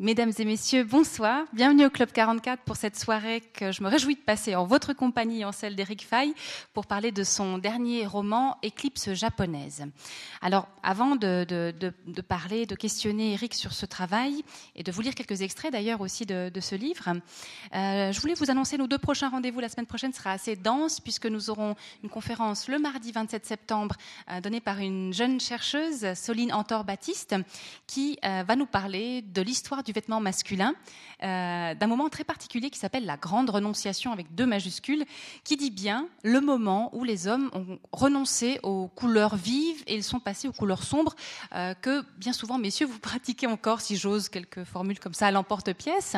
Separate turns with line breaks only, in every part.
Mesdames et messieurs, bonsoir. Bienvenue au Club 44 pour cette soirée que je me réjouis de passer en votre compagnie et en celle d'Eric Fay pour parler de son dernier roman Éclipse japonaise. Alors, avant de, parler, de questionner Eric sur ce travail et de vous lire quelques extraits d'ailleurs aussi de, ce livre, euh, je voulais vous annoncer nos deux prochains rendez-vous. La semaine prochaine sera assez dense puisque nous aurons une conférence le mardi 27 septembre euh, donnée par une jeune chercheuse, Soline Antor-Baptiste, qui euh, va nous parler de l'histoire du vêtement masculin, euh, d'un moment très particulier qui s'appelle la grande renonciation avec deux majuscules, qui dit bien le moment où les hommes ont renoncé aux couleurs vives et ils sont passés aux couleurs sombres euh, que bien souvent, messieurs, vous pratiquez encore, si j'ose, quelques formules comme ça à l'emporte-pièce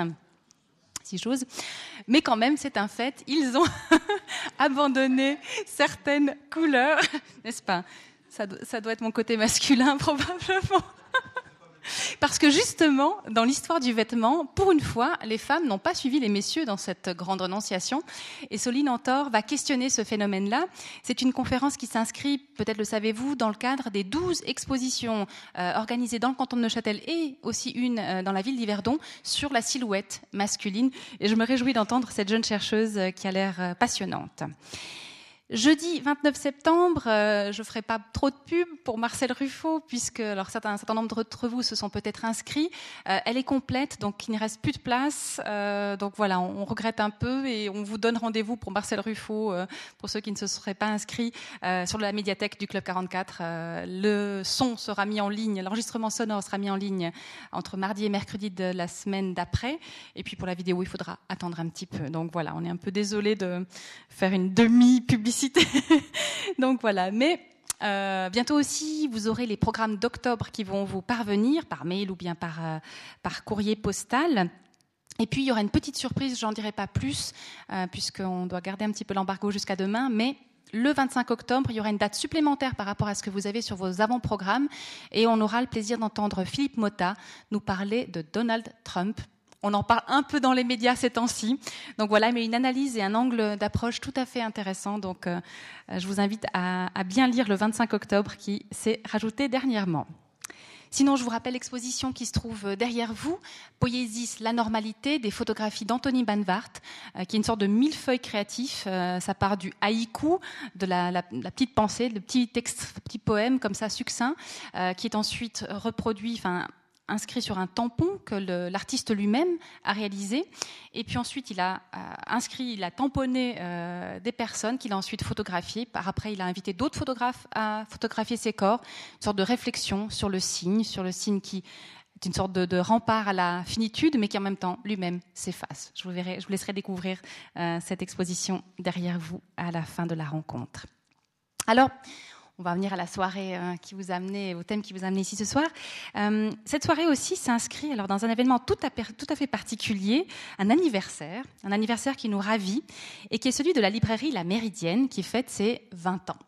si j'ose. Mais quand même, c'est un fait, ils ont abandonné certaines couleurs, n'est-ce pas? Ça, ça doit être mon côté masculin probablement. Parce que justement, dans l'histoire du vêtement, pour une fois, les femmes n'ont pas suivi les messieurs dans cette grande renonciation. Et Soline Antor va questionner ce phénomène-là. C'est une conférence qui s'inscrit, peut-être le savez-vous, dans le cadre des douze expositions euh, organisées dans le canton de Neuchâtel et aussi une euh, dans la ville d'Yverdon sur la silhouette masculine. Et je me réjouis d'entendre cette jeune chercheuse euh, qui a l'air passionnante. Jeudi 29 septembre, euh, je ferai pas trop de pub pour Marcel Ruffo, puisque alors certains, un certain nombre d'entre vous se sont peut-être inscrits. Euh, elle est complète, donc il ne reste plus de place. Euh, donc voilà, on, regrette un peu et on vous donne rendez-vous pour Marcel Ruffo, pour ceux qui ne se seraient pas inscrits, sur la médiathèque du Club 44. le son sera mis en ligne, l'enregistrement sonore sera mis en ligne entre mardi et mercredi de la semaine d'après. Et puis pour la vidéo, il faudra attendre un petit peu. Donc voilà, on est un peu désolé de faire une demi-publicité Donc voilà, mais euh, bientôt aussi, vous aurez les programmes d'octobre qui vont vous parvenir par mail ou bien par, euh, par courrier postal. Et puis, il y aura une petite surprise, j'en dirai pas plus, euh, puisqu'on doit garder un petit peu l'embargo jusqu'à demain, mais le 25 octobre, il y aura une date supplémentaire par rapport à ce que vous avez sur vos avant-programmes, et on aura le plaisir d'entendre Philippe Motta nous parler de Donald Trump, on en parle un peu dans les médias ces temps-ci. Donc voilà, mais une analyse et un angle d'approche tout à fait intéressant. Donc euh, je vous invite à, bien lire le 25 octobre qui s'est rajouté dernièrement. Sinon, je vous rappelle l'exposition qui se trouve derrière vous, Poésis, la normalité, des photographies d'Anthony Banvart, euh, qui est une sorte de millefeuille créatif. Euh, ça part du haïku, de la, petite pensée, le petit texte, petit poème comme ça succinct, qui est ensuite reproduit, enfin inscrit sur un tampon que l'artiste lui-même a réalisé. Et puis ensuite, il a euh, inscrit, il a tamponné euh, des personnes qu'il a ensuite photographiées. Par après, il a invité d'autres photographes à photographier ses corps. Une sorte de réflexion sur le signe, sur le signe qui est une sorte de, rempart à la finitude, mais qui en même temps lui-même s'efface. Je vous je vous laisserai découvrir euh, cette exposition derrière vous à la fin de la rencontre. Alors, on va venir à la soirée euh, qui vous a au thème qui vous a ici ce soir. Euh, cette soirée aussi s'inscrit alors dans un événement tout à, tout à fait particulier, un anniversaire, un anniversaire qui nous ravit et qui est celui de la librairie La Méridienne qui fête ses 20 ans.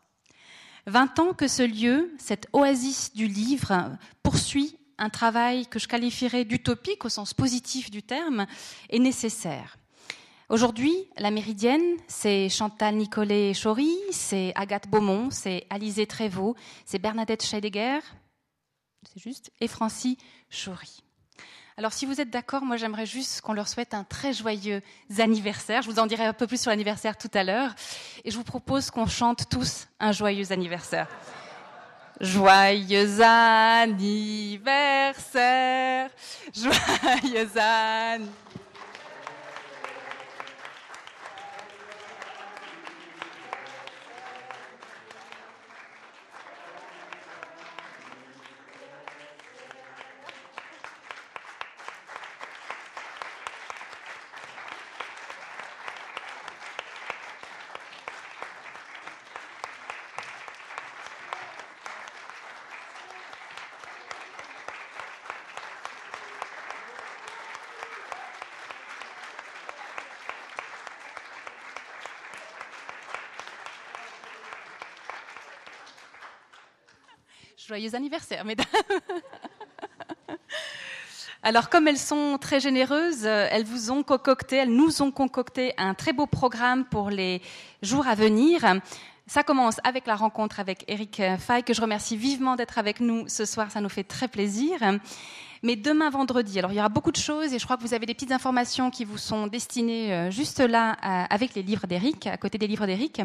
20 ans que ce lieu, cette oasis du livre, poursuit un travail que je qualifierais d'utopique au sens positif du terme, est nécessaire. Aujourd'hui, la Méridienne, c'est Chantal Nicolet Chory, c'est Agathe Beaumont, c'est Alizé Trévaux, c'est Bernadette Scheidegger, c'est juste, et Francie Chory. Alors, si vous êtes d'accord, moi, j'aimerais juste qu'on leur souhaite un très joyeux anniversaire. Je vous en dirai un peu plus sur l'anniversaire tout à l'heure. Et je vous propose qu'on chante tous un joyeux anniversaire. Joyeux anniversaire, joyeux anniversaire. Joyeux anniversaire, mesdames. Alors, comme elles sont très généreuses, euh, elles vous ont concocté, elles nous ont concocté un très beau programme pour les jours à venir. Ça commence avec la rencontre avec Eric Fay, que je remercie vivement d'être avec nous ce soir. Ça nous fait très plaisir. Mais demain vendredi, alors il y aura beaucoup de choses et je crois que vous avez des petites informations qui vous sont destinées euh, juste là avec les livres d'Eric, à côté des livres d'Eric.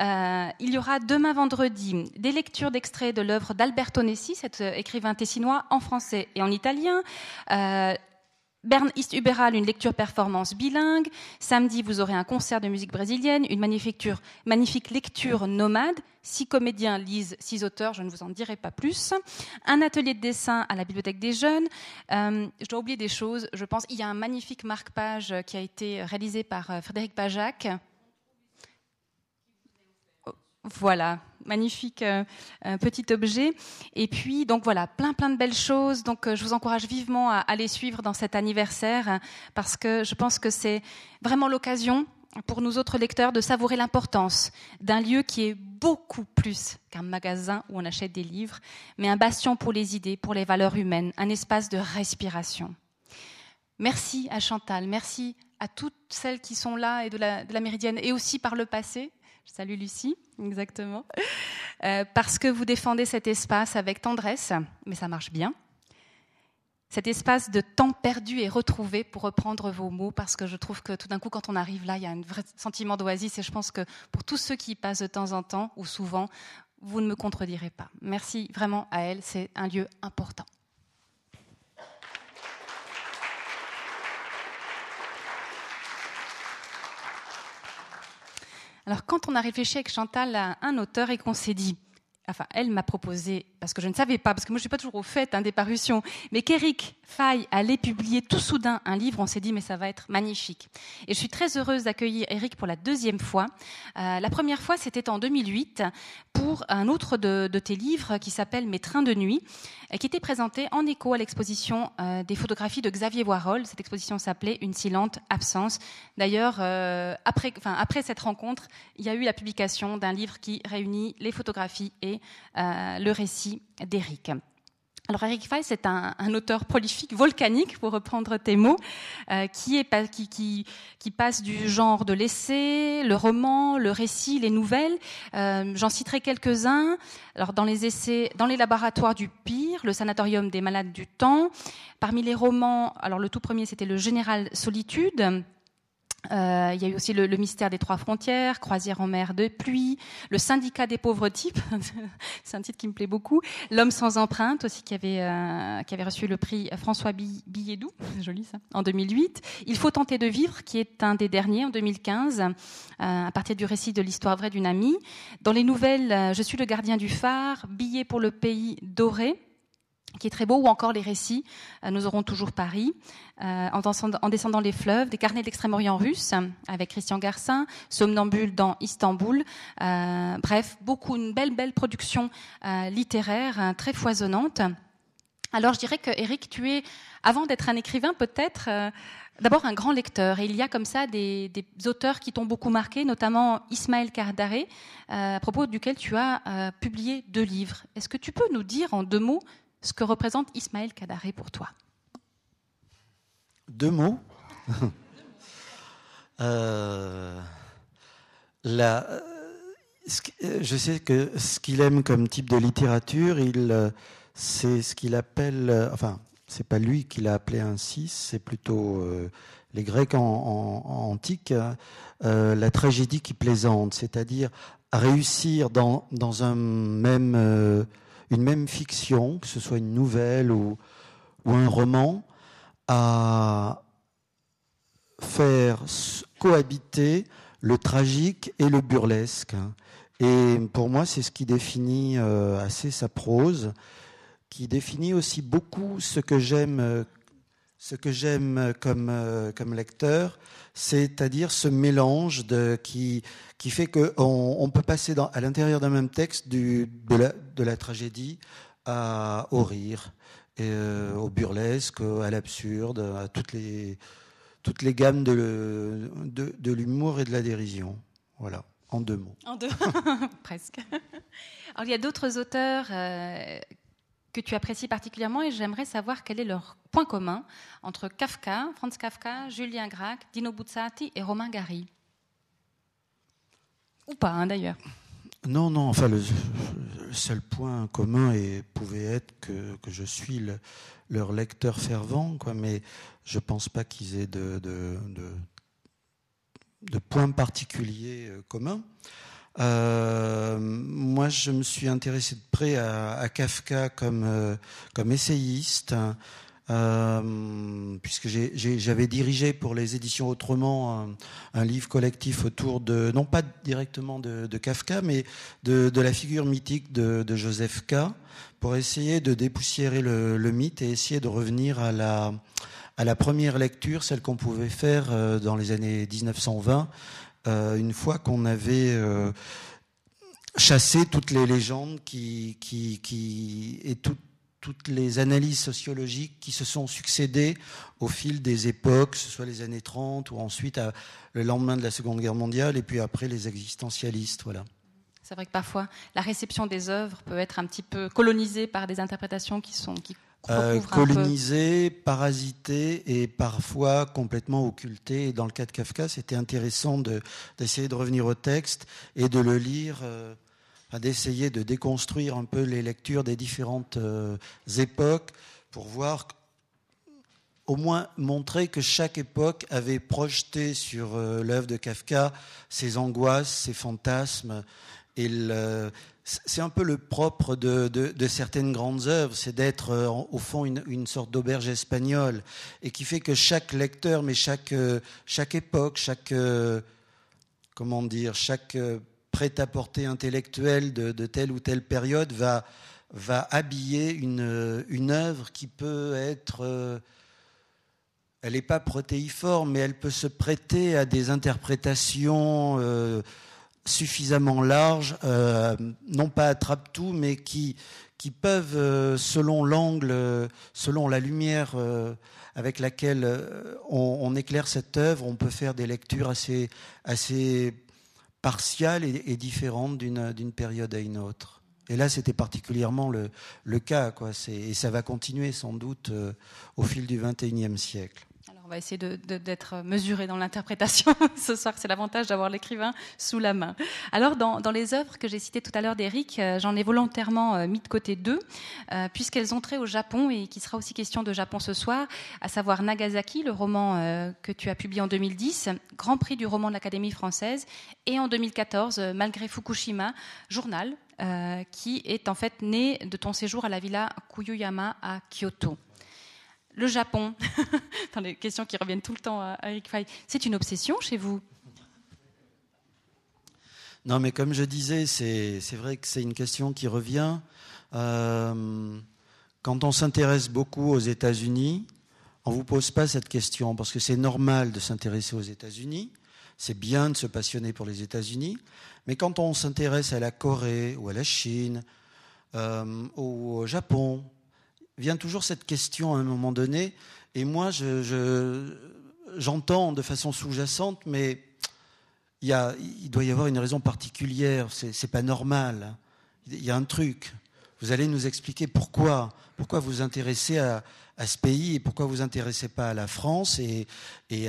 Euh, il y aura demain vendredi des lectures d'extraits de l'œuvre d'Alberto Nessi, cet euh, écrivain tessinois, en français et en italien. Euh, Bern East Uberal, une lecture performance bilingue. Samedi, vous aurez un concert de musique brésilienne, une magnifique, lecture nomade. Six comédiens lisent six auteurs, je ne vous en dirai pas plus. Un atelier de dessin à la Bibliothèque des Jeunes. Euh, je dois oublier des choses, je pense. Il y a un magnifique marque-page qui a été réalisé par Frédéric Pajac. Voilà, magnifique euh, euh, petit objet. Et puis, donc voilà, plein plein de belles choses. Donc, euh, je vous encourage vivement à, aller suivre dans cet anniversaire parce que je pense que c'est vraiment l'occasion pour nous autres lecteurs de savourer l'importance d'un lieu qui est beaucoup plus qu'un magasin où on achète des livres, mais un bastion pour les idées, pour les valeurs humaines, un espace de respiration. Merci à Chantal, merci à toutes celles qui sont là et de la Méridienne et aussi par le passé. Je salue Lucie, exactement. Euh, parce que vous défendez cet espace avec tendresse, mais ça marche bien. Cet espace de temps perdu et retrouvé, pour reprendre vos mots, parce que je trouve que tout d'un coup, quand on arrive là, il y a un vrai sentiment d'oasis, et je pense que pour tous ceux qui y passent de temps en temps, ou souvent, vous ne me contredirez pas. Merci vraiment à elle, c'est un lieu important. Alors quand on a réfléchi avec Chantal à un auteur et qu'on s'est dit, enfin elle m'a proposé, parce que je ne savais pas, parce que moi je suis pas toujours au fait hein, des parutions, mais qu'Eric Faye allait publier tout soudain un livre, on s'est dit mais ça va être magnifique. Et je suis très heureuse d'accueillir Eric pour la deuxième fois. Euh, la première fois c'était en 2008 pour un autre de, tes livres qui s'appelle Mes trains de nuit, qui était présenté en écho à l'exposition euh, des photographies de Xavier Warhol. Cette exposition s'appelait Une silente absence. D'ailleurs, euh, après, cette rencontre, il y a eu la publication d'un livre qui réunit les photographies et le récit d'Éric. Alors Eric Fay, c'est un, auteur prolifique, volcanique, pour reprendre tes mots, euh, est, qui, passe du genre de l'essai, le roman, le récit, les nouvelles. Euh, J'en citerai quelques-uns. Alors dans les essais, dans les laboratoires du pire, le sanatorium des malades du temps. Parmi les romans, alors le tout premier, c'était le Général Solitude euh, il y a eu aussi le, mystère des trois frontières, Croisière en mer de pluie, le syndicat des pauvres types, c'est un titre qui me plaît beaucoup, L'homme sans empreinte aussi qui avait, euh, qui avait reçu le prix François Billedou, joli ça, en 2008. Il faut tenter de vivre, qui est un des derniers en 2015, euh, à partir du récit de l'histoire vraie d'une amie. Dans les nouvelles, Je suis le gardien du phare, Billet pour le pays doré, qui est très beau, ou encore les récits. Euh, nous aurons toujours Paris, euh, en, descendant, les fleuves, des carnets d'Extrême-Orient russe avec Christian Garcin, Somnambule dans Istanbul. Euh, bref, beaucoup, une belle, belle production littéraire, très foisonnante. Alors je dirais que Eric, tu es, avant d'être un écrivain, peut-être d'abord un grand lecteur. Et il y a comme ça des, auteurs qui t'ont beaucoup marqué, notamment Ismaël Kardaré, à propos duquel tu as publié deux livres. Est-ce que tu peux nous dire en deux mots ce que représente Ismaël Kadaré pour toi.
Deux mots. Euh, euh, je sais que ce qu'il aime comme type de littérature, euh, c'est ce qu'il appelle, enfin, c'est pas lui qui l'a appelé ainsi, c'est plutôt les Grecs en, antique, la tragédie qui plaisante, c'est-à-dire réussir dans, dans un même une même fiction, que ce soit une nouvelle ou, un roman, à faire cohabiter le tragique et le burlesque. Et pour moi, c'est ce qui définit euh, assez sa prose, qui définit aussi beaucoup ce que j'aime, ce que j'aime comme, euh, comme lecteur, c'est-à-dire ce mélange qui, qui fait qu'on on peut passer à l'intérieur d'un même texte de, la, tragédie au rire, euh, au burlesque, à l'absurde, à toutes les, toutes les gammes de, de, l'humour et de la dérision. Voilà, en deux mots.
En deux, presque. Alors il y a d'autres auteurs euh, que tu apprécies particulièrement et j'aimerais savoir quel est leur point commun entre Kafka, Franz Kafka, Julien Gracq, Dino Buzzati et Romain Gary. Ou pas, hein, d'ailleurs.
Non, non, enfin, le, seul point commun et pouvait être que, que je suis leur lecteur fervent, quoi, mais je ne pense pas qu'ils aient de, de, de, points particuliers euh, communs. Euh, moi, je me suis intéressé de près à, Kafka comme, euh, comme essayiste. Euh, puisque j'avais dirigé pour les éditions Autrement un, livre collectif autour de, non pas directement de, Kafka, mais de, la figure mythique de, Joseph K, pour essayer de dépoussiérer le, mythe et essayer de revenir à la, à la première lecture, celle qu'on pouvait faire dans les années 1920, euh, une fois qu'on avait chassé toutes les légendes qui, et toutes les analyses sociologiques qui se sont succédées au fil des époques, que ce soit les années 30 ou ensuite le lendemain de la Seconde Guerre mondiale et puis après les existentialistes. Voilà.
C'est vrai que parfois la réception des œuvres peut être un petit peu colonisée par des interprétations qui sont
euh, colonisée, parasitée et parfois complètement occultée. Et dans le cas de Kafka, c'était intéressant d'essayer de, revenir au texte et de le lire. Euh, d'essayer de déconstruire un peu les lectures des différentes euh, époques pour voir, au moins montrer que chaque époque avait projeté sur euh, l'œuvre de Kafka ses angoisses, ses fantasmes. Et c'est un peu le propre de, certaines grandes œuvres, c'est d'être euh, au fond une, sorte d'auberge espagnole, et qui fait que chaque lecteur, mais chaque, chaque époque, chaque comment dire, chaque prêt-à-porter intellectuel de, telle ou telle période va, va habiller une, œuvre qui peut être... Euh, elle n'est pas protéiforme, mais elle peut se prêter à des interprétations euh, suffisamment larges, euh, non pas attrape-tout, mais qui, qui peuvent, selon l'angle, selon la lumière avec laquelle on, éclaire cette œuvre, on peut faire des lectures assez, assez partiale et, différente d'une période à une autre. Et là, c'était particulièrement le, le, cas, quoi. Et ça va continuer sans doute euh, au fil du XXIe siècle
on va essayer d'être mesuré dans l'interprétation ce soir. C'est l'avantage d'avoir l'écrivain sous la main. Alors, dans, les œuvres que j'ai citées tout à l'heure d'Eric, euh, j'en ai volontairement euh, mis de côté deux, euh, puisqu'elles ont trait au Japon et qu'il sera aussi question de Japon ce soir, à savoir Nagasaki, le roman que tu as publié en 2010, Grand Prix du roman de l'Académie française, et en 2014, Malgré Fukushima, journal qui est en fait né de ton séjour à la villa Kuyuyama à Kyoto le Japon, dans les questions qui reviennent tout le temps à Eric c'est une obsession chez vous?
Non, mais comme je disais, c'est vrai que c'est une question qui revient. Euh, quand on s'intéresse beaucoup aux États-Unis, on ne vous pose pas cette question parce que c'est normal de s'intéresser aux États-Unis. C'est bien de se passionner pour les États-Unis. Mais quand on s'intéresse à la Corée ou à la Chine, euh, ou au Japon, vient toujours cette question à un moment donné, et moi, j'entends de façon sous-jacente, mais il, doit y avoir une raison particulière, c'est pas normal. Il y a un truc. Vous allez nous expliquer pourquoi, pourquoi vous vous intéressez à, ce pays et pourquoi vous vous intéressez pas à la France et, et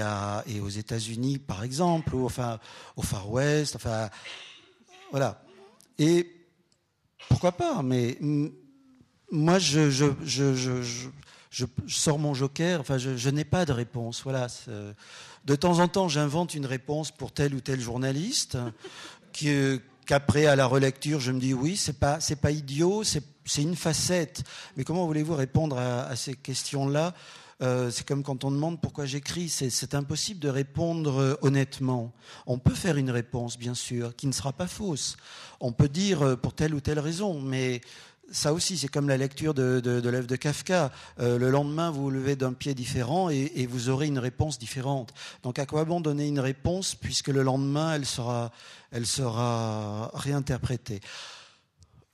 aux États-Unis, par exemple, ou enfin au Far West, enfin voilà. Et pourquoi pas, mais moi, je, je, je, je, sors mon joker. Enfin, je, n'ai pas de réponse. Voilà. De temps en temps, j'invente une réponse pour tel ou tel journaliste, qu'après, à la relecture, je me dis oui, c'est pas, c'est pas idiot, c'est, une facette. Mais comment voulez-vous répondre à, ces questions-là? Euh, c'est comme quand on demande pourquoi j'écris. C'est impossible de répondre euh, honnêtement. On peut faire une réponse, bien sûr, qui ne sera pas fausse. On peut dire euh, pour telle ou telle raison, mais ça aussi, c'est comme la lecture de, de, l'œuvre de Kafka. Euh, le lendemain, vous vous levez d'un pied différent et, vous aurez une réponse différente. Donc, à quoi bon donner une réponse puisque le lendemain, elle sera, elle sera réinterprétée?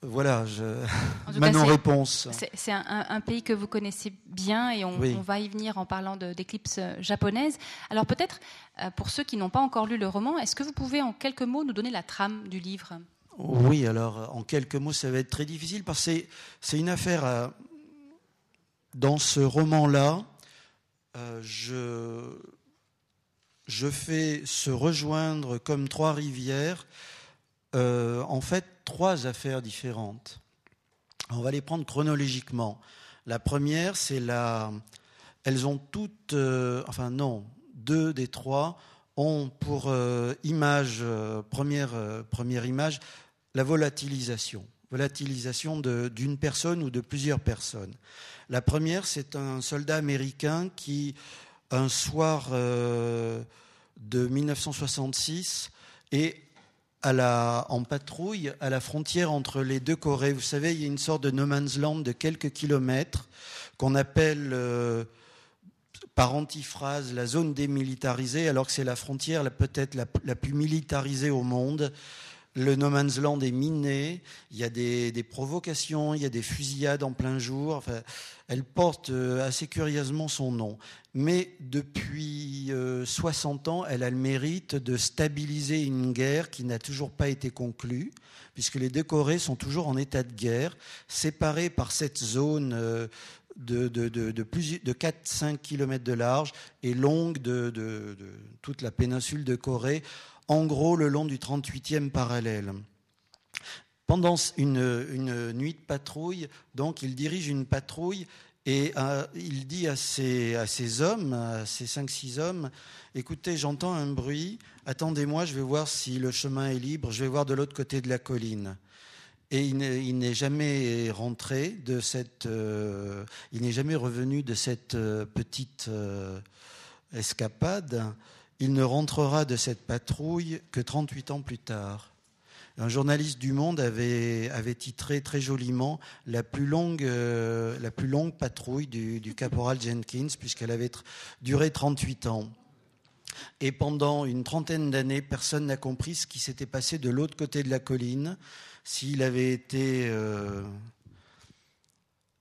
Voilà, je... ma non-réponse.
C'est un, pays que vous connaissez bien et on, va y venir en parlant d'éclipses japonaises. Alors peut-être, euh, pour ceux qui n'ont pas encore lu le roman, est-ce que vous pouvez en quelques mots nous donner la trame du livre?
Oui, alors en quelques mots, ça va être très difficile parce que c'est une affaire. Euh, dans ce roman-là, euh, je, je fais se rejoindre comme trois rivières en fait trois affaires différentes. On va les prendre chronologiquement. La première, c'est la. Elles ont toutes. enfin, non, deux des trois ont pour image, première, première image, la volatilisation volatilisation d'une personne ou de plusieurs personnes. La première, c'est un soldat américain qui, un soir euh, de 1966, est à la, en patrouille à la frontière entre les deux Corées. Vous savez, il y a une sorte de no man's land de quelques kilomètres qu'on appelle euh, par antiphrase la zone démilitarisée, alors que c'est la frontière peut-être la, plus militarisée au monde. Le no man's land est miné, il y a des, provocations, il y a des fusillades en plein jour. Elle porte euh, assez curieusement son nom. Mais depuis 60 euh, ans, elle a le mérite de stabiliser une guerre qui n'a toujours pas été conclue, puisque les deux Corées sont toujours en état de guerre, séparées par cette zone euh, de, de, de, de 4-5 km de large et longue de, toute la péninsule de Corée en gros le long du 38e parallèle. Pendant une, nuit de patrouille, donc, il dirige une patrouille et euh, il dit à ses, à ses hommes, à ses 5-6 hommes, écoutez, j'entends un bruit, attendez-moi, je vais voir si le chemin est libre, je vais voir de l'autre côté de la colline. Et il n'est jamais rentré de cette, euh, il n'est jamais revenu de cette euh, petite escapade. Il ne rentrera de cette patrouille que 38 ans plus tard. Un journaliste du Monde avait, titré très joliment la plus longue, euh, la plus longue patrouille du, caporal Jenkins, puisqu'elle avait duré 38 ans. Et pendant une trentaine d'années, personne n'a compris ce qui s'était passé de l'autre côté de la colline, s'il avait été euh,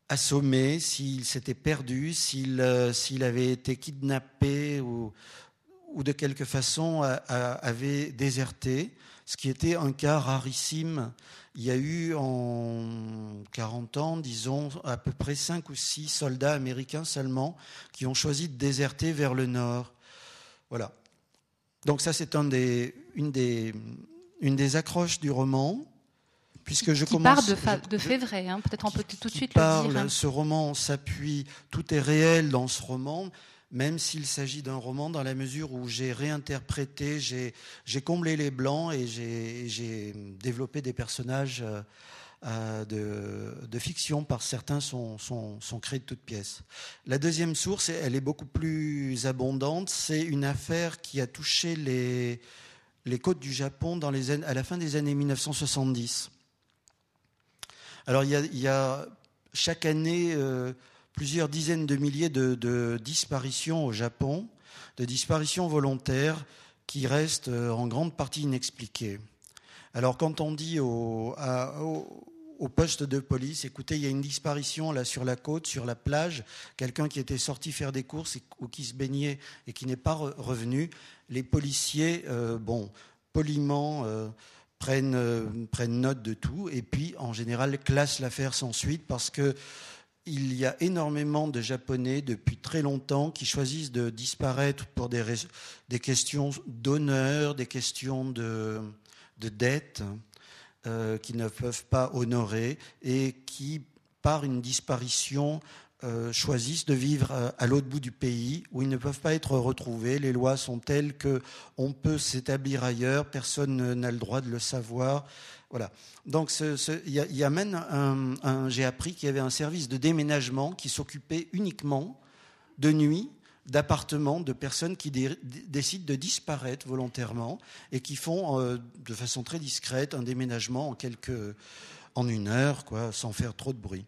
assommé, s'il s'était perdu, s'il euh, s'il avait été kidnappé ou, ou de quelque façon avait déserté, ce qui était un cas rarissime. Il y a eu en 40 ans, disons, à peu près 5 ou 6 soldats américains seulement qui ont choisi de déserter vers le nord. Voilà. Donc ça, c'est un des, une, des, une des accroches du roman. Puisque je
qui
commence,
part de, de vrais, hein. peut-être on peut tout de suite
le
dire. Hein.
Ce roman s'appuie, tout est réel dans ce roman, même s'il s'agit d'un roman dans la mesure où j'ai réinterprété, j'ai comblé les blancs et j'ai développé des personnages euh, euh, de, fiction, par certains sont, sont, créés de toutes pièces. La deuxième source, elle est beaucoup plus abondante, c'est une affaire qui a touché les, les côtes du Japon dans les, à la fin des années 1970. Alors il y a, chaque année... Euh, plusieurs dizaines de milliers de, disparitions au Japon, de disparitions volontaires qui restent euh, en grande partie inexpliquées. Alors quand on dit au, poste de police, écoutez, il y a une disparition là sur la côte, sur la plage, quelqu'un qui était sorti faire des courses ou qui se baignait et qui n'est pas revenu, les policiers, euh, bon, poliment, euh, prennent, prennent note de tout. Et puis en général classent l'affaire sans suite parce que il y a énormément de Japonais depuis très longtemps qui choisissent de disparaître pour des, questions d'honneur, des questions de, dette euh, qui ne peuvent pas honorer et qui, par une disparition, euh, choisissent de vivre à, à l'autre bout du pays où ils ne peuvent pas être retrouvés. Les lois sont telles qu'on peut s'établir ailleurs, personne n'a le droit de le savoir. Voilà. Donc, il y, a même un, j'ai appris qu'il y avait un service de déménagement qui s'occupait uniquement de nuit d'appartements de personnes qui décident de disparaître volontairement et qui font euh, de façon très discrète un déménagement en quelques, en une heure, quoi, sans faire trop de bruit.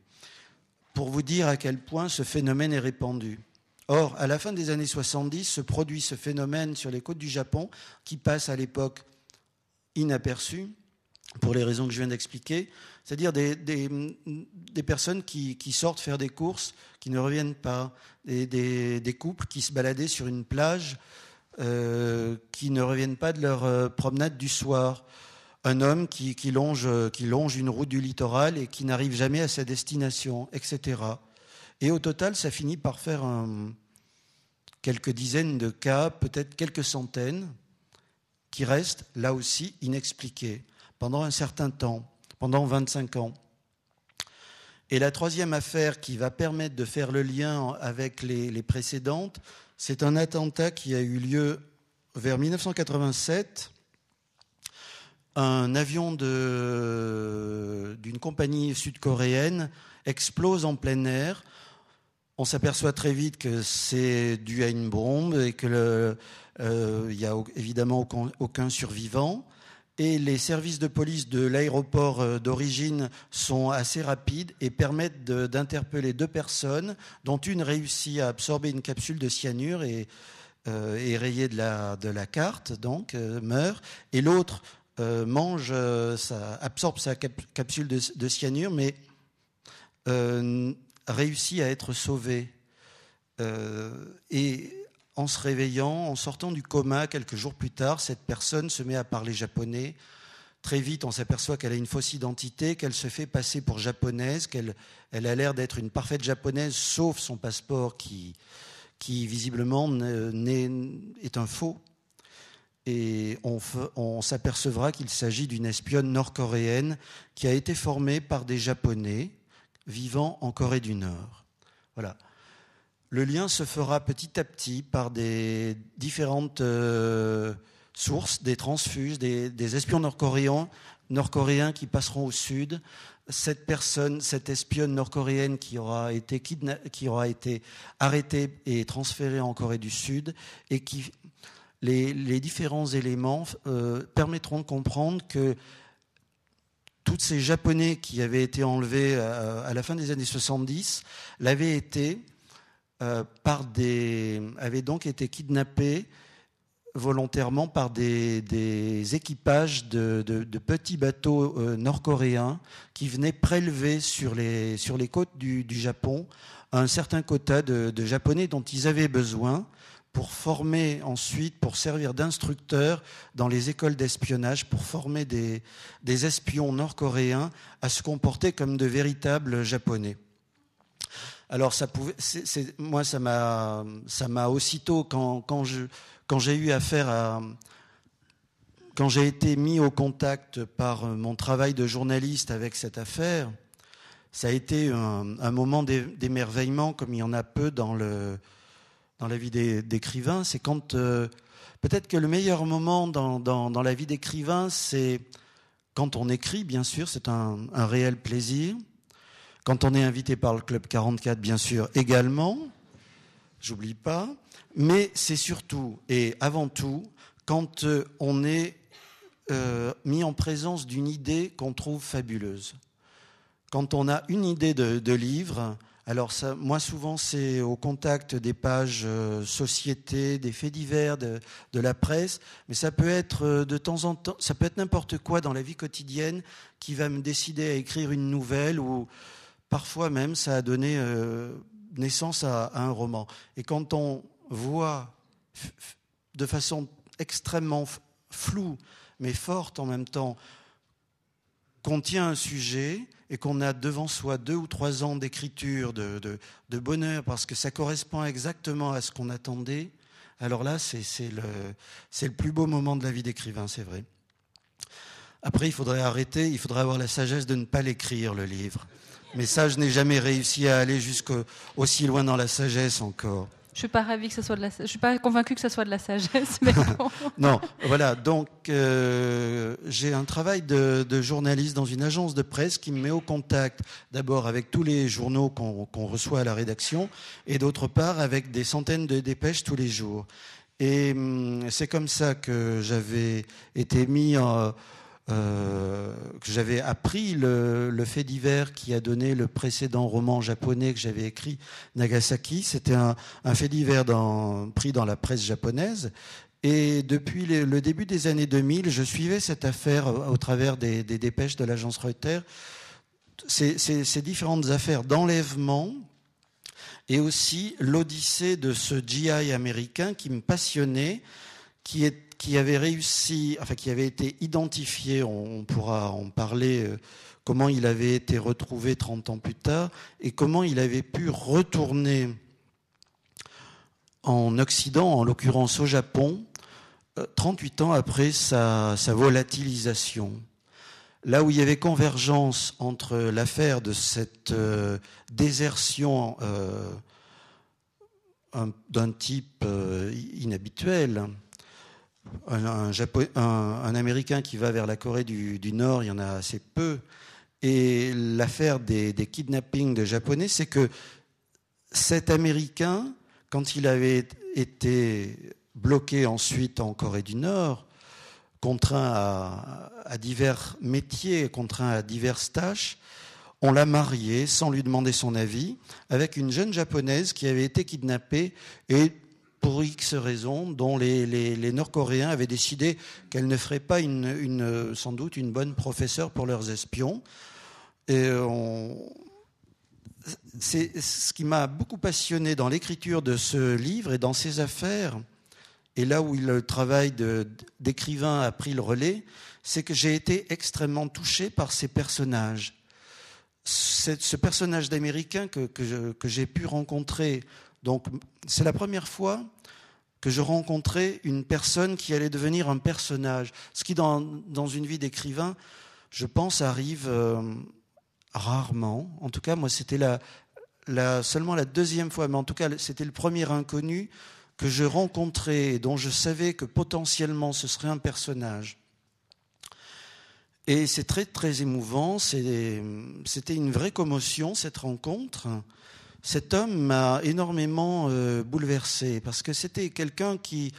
Pour vous dire à quel point ce phénomène est répandu. Or, à la fin des années 70, se produit ce phénomène sur les côtes du Japon qui passe à l'époque inaperçu, pour les raisons que je viens d'expliquer, c'est-à-dire des, personnes qui, sortent faire des courses, qui ne reviennent pas, des, couples qui se baladaient sur une plage, euh, qui ne reviennent pas de leur euh, promenade du soir, un homme qui, longe, qui longe une route du littoral et qui n'arrive jamais à sa destination, etc. Et au total, ça finit par faire quelques dizaines de cas, peut-être quelques centaines, qui restent là aussi inexpliqués. pendant un certain temps, pendant 25 ans. Et la troisième affaire qui va permettre de faire le lien avec les, précédentes, c'est un attentat qui a eu lieu vers 1987. Un avion d'une compagnie sud-coréenne explose en plein air. On s'aperçoit très vite que c'est dû à une bombe et qu'il n'y a évidemment aucun survivant et les services de police de l'aéroport euh, d'origine sont assez rapides et permettent d'interpeller deux personnes, dont une réussit à absorber une capsule de cyanure et euh, est rayée de la, carte, donc euh, meurt, et l'autre mange, absorbe sa capsule de, de, cyanure, mais réussit à être sauvé. et en se réveillant, en sortant du coma quelques jours plus tard, cette personne se met à parler japonais. Très vite, on s'aperçoit qu'elle a une fausse identité, qu'elle se fait passer pour japonaise, qu'elle elle a l'air d'être une parfaite japonaise, sauf son passeport qui, qui visiblement est un faux. Et on, on s'apercevra qu'il s'agit d'une espionne nord-coréenne qui a été formée par des Japonais vivant en Corée du Nord. Voilà. Le lien se fera petit à petit par des différentes euh, sources, des transfuges, des, espions nord-coréens, nord-coréens qui passeront au sud. Cette personne, cette espionne nord-coréenne qui aura été qui aura été arrêtée et transférée en Corée du Sud, et qui les, différents éléments euh, permettront de comprendre que tous ces Japonais qui avaient été enlevés à, à la fin des années 70 l'avaient été euh, donc été kidnappés volontairement par des, équipages de, petits bateaux euh, nord-coréens qui venaient prélever sur les, sur les côtes du, Japon un certain quota de, Japonais dont ils avaient besoin pour former ensuite, pour servir d'instructeurs dans les écoles d'espionnage, pour former des, des espions nord-coréens à se comporter comme de véritables Japonais. Alors moi ça m'a, aussitôt quand, j'ai eu affaire à, quand j'ai été mis au contact par mon travail de journaliste avec cette affaire, ça a été un, moment d'émerveillement comme il y en a peu dans la vie d'écrivain. C'est quand euh, peut-être que le meilleur moment dans, la vie d'écrivain, c'est quand on écrit, bien sûr, c'est un réel plaisir. Quand on est invité par le Club 44, bien sûr, également, j'oublie pas, mais c'est surtout et avant tout quand euh, on est euh, mis en présence d'une idée qu'on trouve fabuleuse. Quand on a une idée de, livre, alors ça, moi souvent c'est au contact des pages euh, société, des faits divers, de, de, la presse, mais ça peut être de temps en temps, ça peut être n'importe quoi dans la vie quotidienne qui va me décider à écrire une nouvelle ou Parfois même, ça a donné euh, naissance à, un roman. Et quand on voit de façon extrêmement floue, mais forte en même temps, qu'on tient un sujet et qu'on a devant soi deux ou trois ans d'écriture, de, bonheur, parce que ça correspond exactement à ce qu'on attendait, alors là, c'est le, le plus beau moment de la vie d'écrivain, c'est vrai. Après, il faudrait arrêter, il faudrait avoir la sagesse de ne pas l'écrire, le livre. Mais ça, je n'ai jamais réussi à aller aussi loin dans la sagesse encore.
Je suis pas ravi que ce soit de la, je suis pas convaincu que ce soit de la sagesse. Mais
non, voilà. Donc euh, j'ai un travail de, journaliste dans une agence de presse qui me met au contact d'abord avec tous les journaux qu'on reçoit à la rédaction et d'autre part avec des centaines de dépêches tous les jours. Et hum, c'est comme ça que j'avais été mis en euh, que j'avais appris le, fait divers qui a donné le précédent roman japonais que j'avais écrit, Nagasaki. C'était un, fait divers pris dans la presse japonaise. Et depuis le, début des années 2000, je suivais cette affaire au, travers des, dépêches de l'agence Reuters. Ces, ces différentes affaires d'enlèvement et aussi l'odyssée de ce GI américain qui me passionnait, qui est qui avait réussi, enfin qui avait été identifié, on, pourra en parler, euh, comment il avait été retrouvé 30 ans plus tard et comment il avait pu retourner en Occident, en l'occurrence au Japon, 38 euh, ans après sa, volatilisation. là où il y avait convergence entre l'affaire de cette euh, désertion d'un type inhabituel, un, Américain qui va vers la Corée du, Nord, il y en a assez peu, et l'affaire des, kidnappings de Japonais, c'est que cet Américain, quand il avait été bloqué ensuite en Corée du Nord, contraint à, divers métiers, contraint à diverses tâches, on l'a marié sans lui demander son avis avec une jeune japonaise qui avait été kidnappée et pour X raisons dont les, Nord-Coréens avaient décidé qu'elle ne ferait pas une, sans doute une bonne professeure pour leurs espions. Et c'est ce qui m'a beaucoup passionné dans l'écriture de ce livre et dans ses affaires, et là où le travail d'écrivain a pris le relais, c'est que j'ai été extrêmement touché par ces personnages. Ce personnage d'Américain que j'ai pu rencontrer, donc c'est la première fois que je rencontrais une personne qui allait devenir un personnage. Ce qui, dans, dans une vie d'écrivain, je pense, arrive euh, rarement. En tout cas, moi, c'était la, la, seulement la deuxième fois, mais en tout cas, c'était le premier inconnu que je rencontrais et dont je savais que potentiellement ce serait un personnage. Et c'est très très émouvant, c'était une vraie commotion cette rencontre. Cet homme m'a énormément euh, bouleversé parce que c'était quelqu'un qui,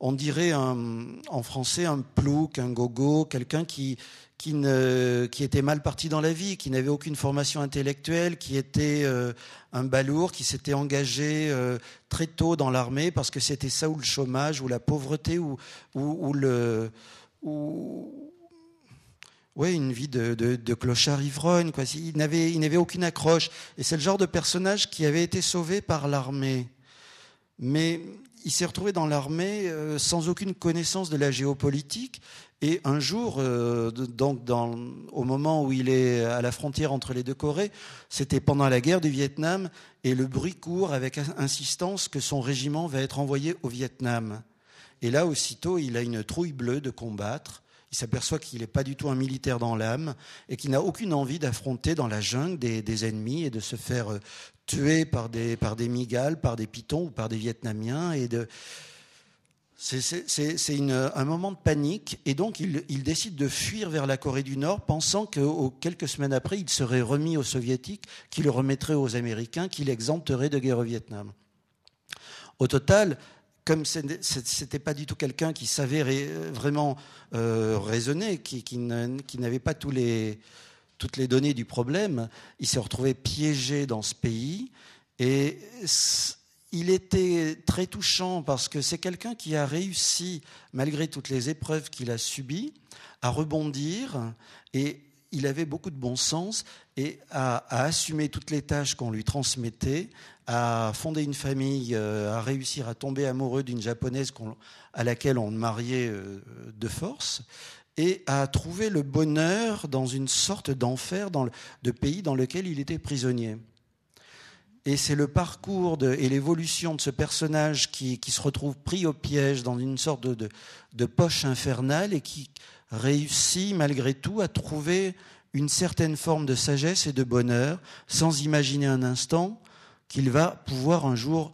on dirait en français un plouc, un gogo, quelqu'un qui, qui, était mal parti dans la vie, qui n'avait aucune formation intellectuelle, qui était euh, un balourd, qui s'était engagé euh, très tôt dans l'armée parce que c'était ça ou le chômage ou la pauvreté ou, ou, le ou, une vie de, clochard ivrogne. Quoi. Il n'avait, aucune accroche. Et c'est le genre de personnage qui avait été sauvé par l'armée. Mais il s'est retrouvé dans l'armée euh, sans aucune connaissance de la géopolitique et un jour, euh, donc au moment où il est à la frontière entre les deux Corées, c'était pendant la guerre du Vietnam, et le bruit court avec insistance que son régiment va être envoyé au Vietnam. Et là, aussitôt, il a une trouille bleue de combattre. Il s'aperçoit qu'il n'est pas du tout un militaire dans l'âme et qu'il n'a aucune envie d'affronter dans la jungle des, ennemis et de se faire euh, tuer par des, par des migales, par des pitons ou par des Vietnamiens et de, c'est un moment de panique et donc il, décide de fuir vers la Corée du Nord pensant que quelques semaines après il serait remis aux soviétiques, qui le remettrait aux Américains, qui l'exempterait de guerre au Vietnam. Au total, comme ce n'était pas du tout quelqu'un qui savait vraiment euh, raisonner, qui, n'avait pas toutes les données du problème, il s'est retrouvé piégé dans ce pays et il était très touchant parce que c'est quelqu'un qui a réussi, malgré toutes les épreuves qu'il a subies, à rebondir et il avait beaucoup de bon sens et à, assumer toutes les tâches qu'on lui transmettait, à fonder une famille, euh, à réussir à tomber amoureux d'une japonaise à laquelle on mariait euh, de force et à trouver le bonheur dans une sorte d'enfer de pays dans lequel il était prisonnier. Et c'est le parcours et l'évolution de ce personnage qui, se retrouve pris au piège dans une sorte de, poche infernale et qui réussit malgré tout à trouver une certaine forme de sagesse et de bonheur sans imaginer un instant qu'il va pouvoir un jour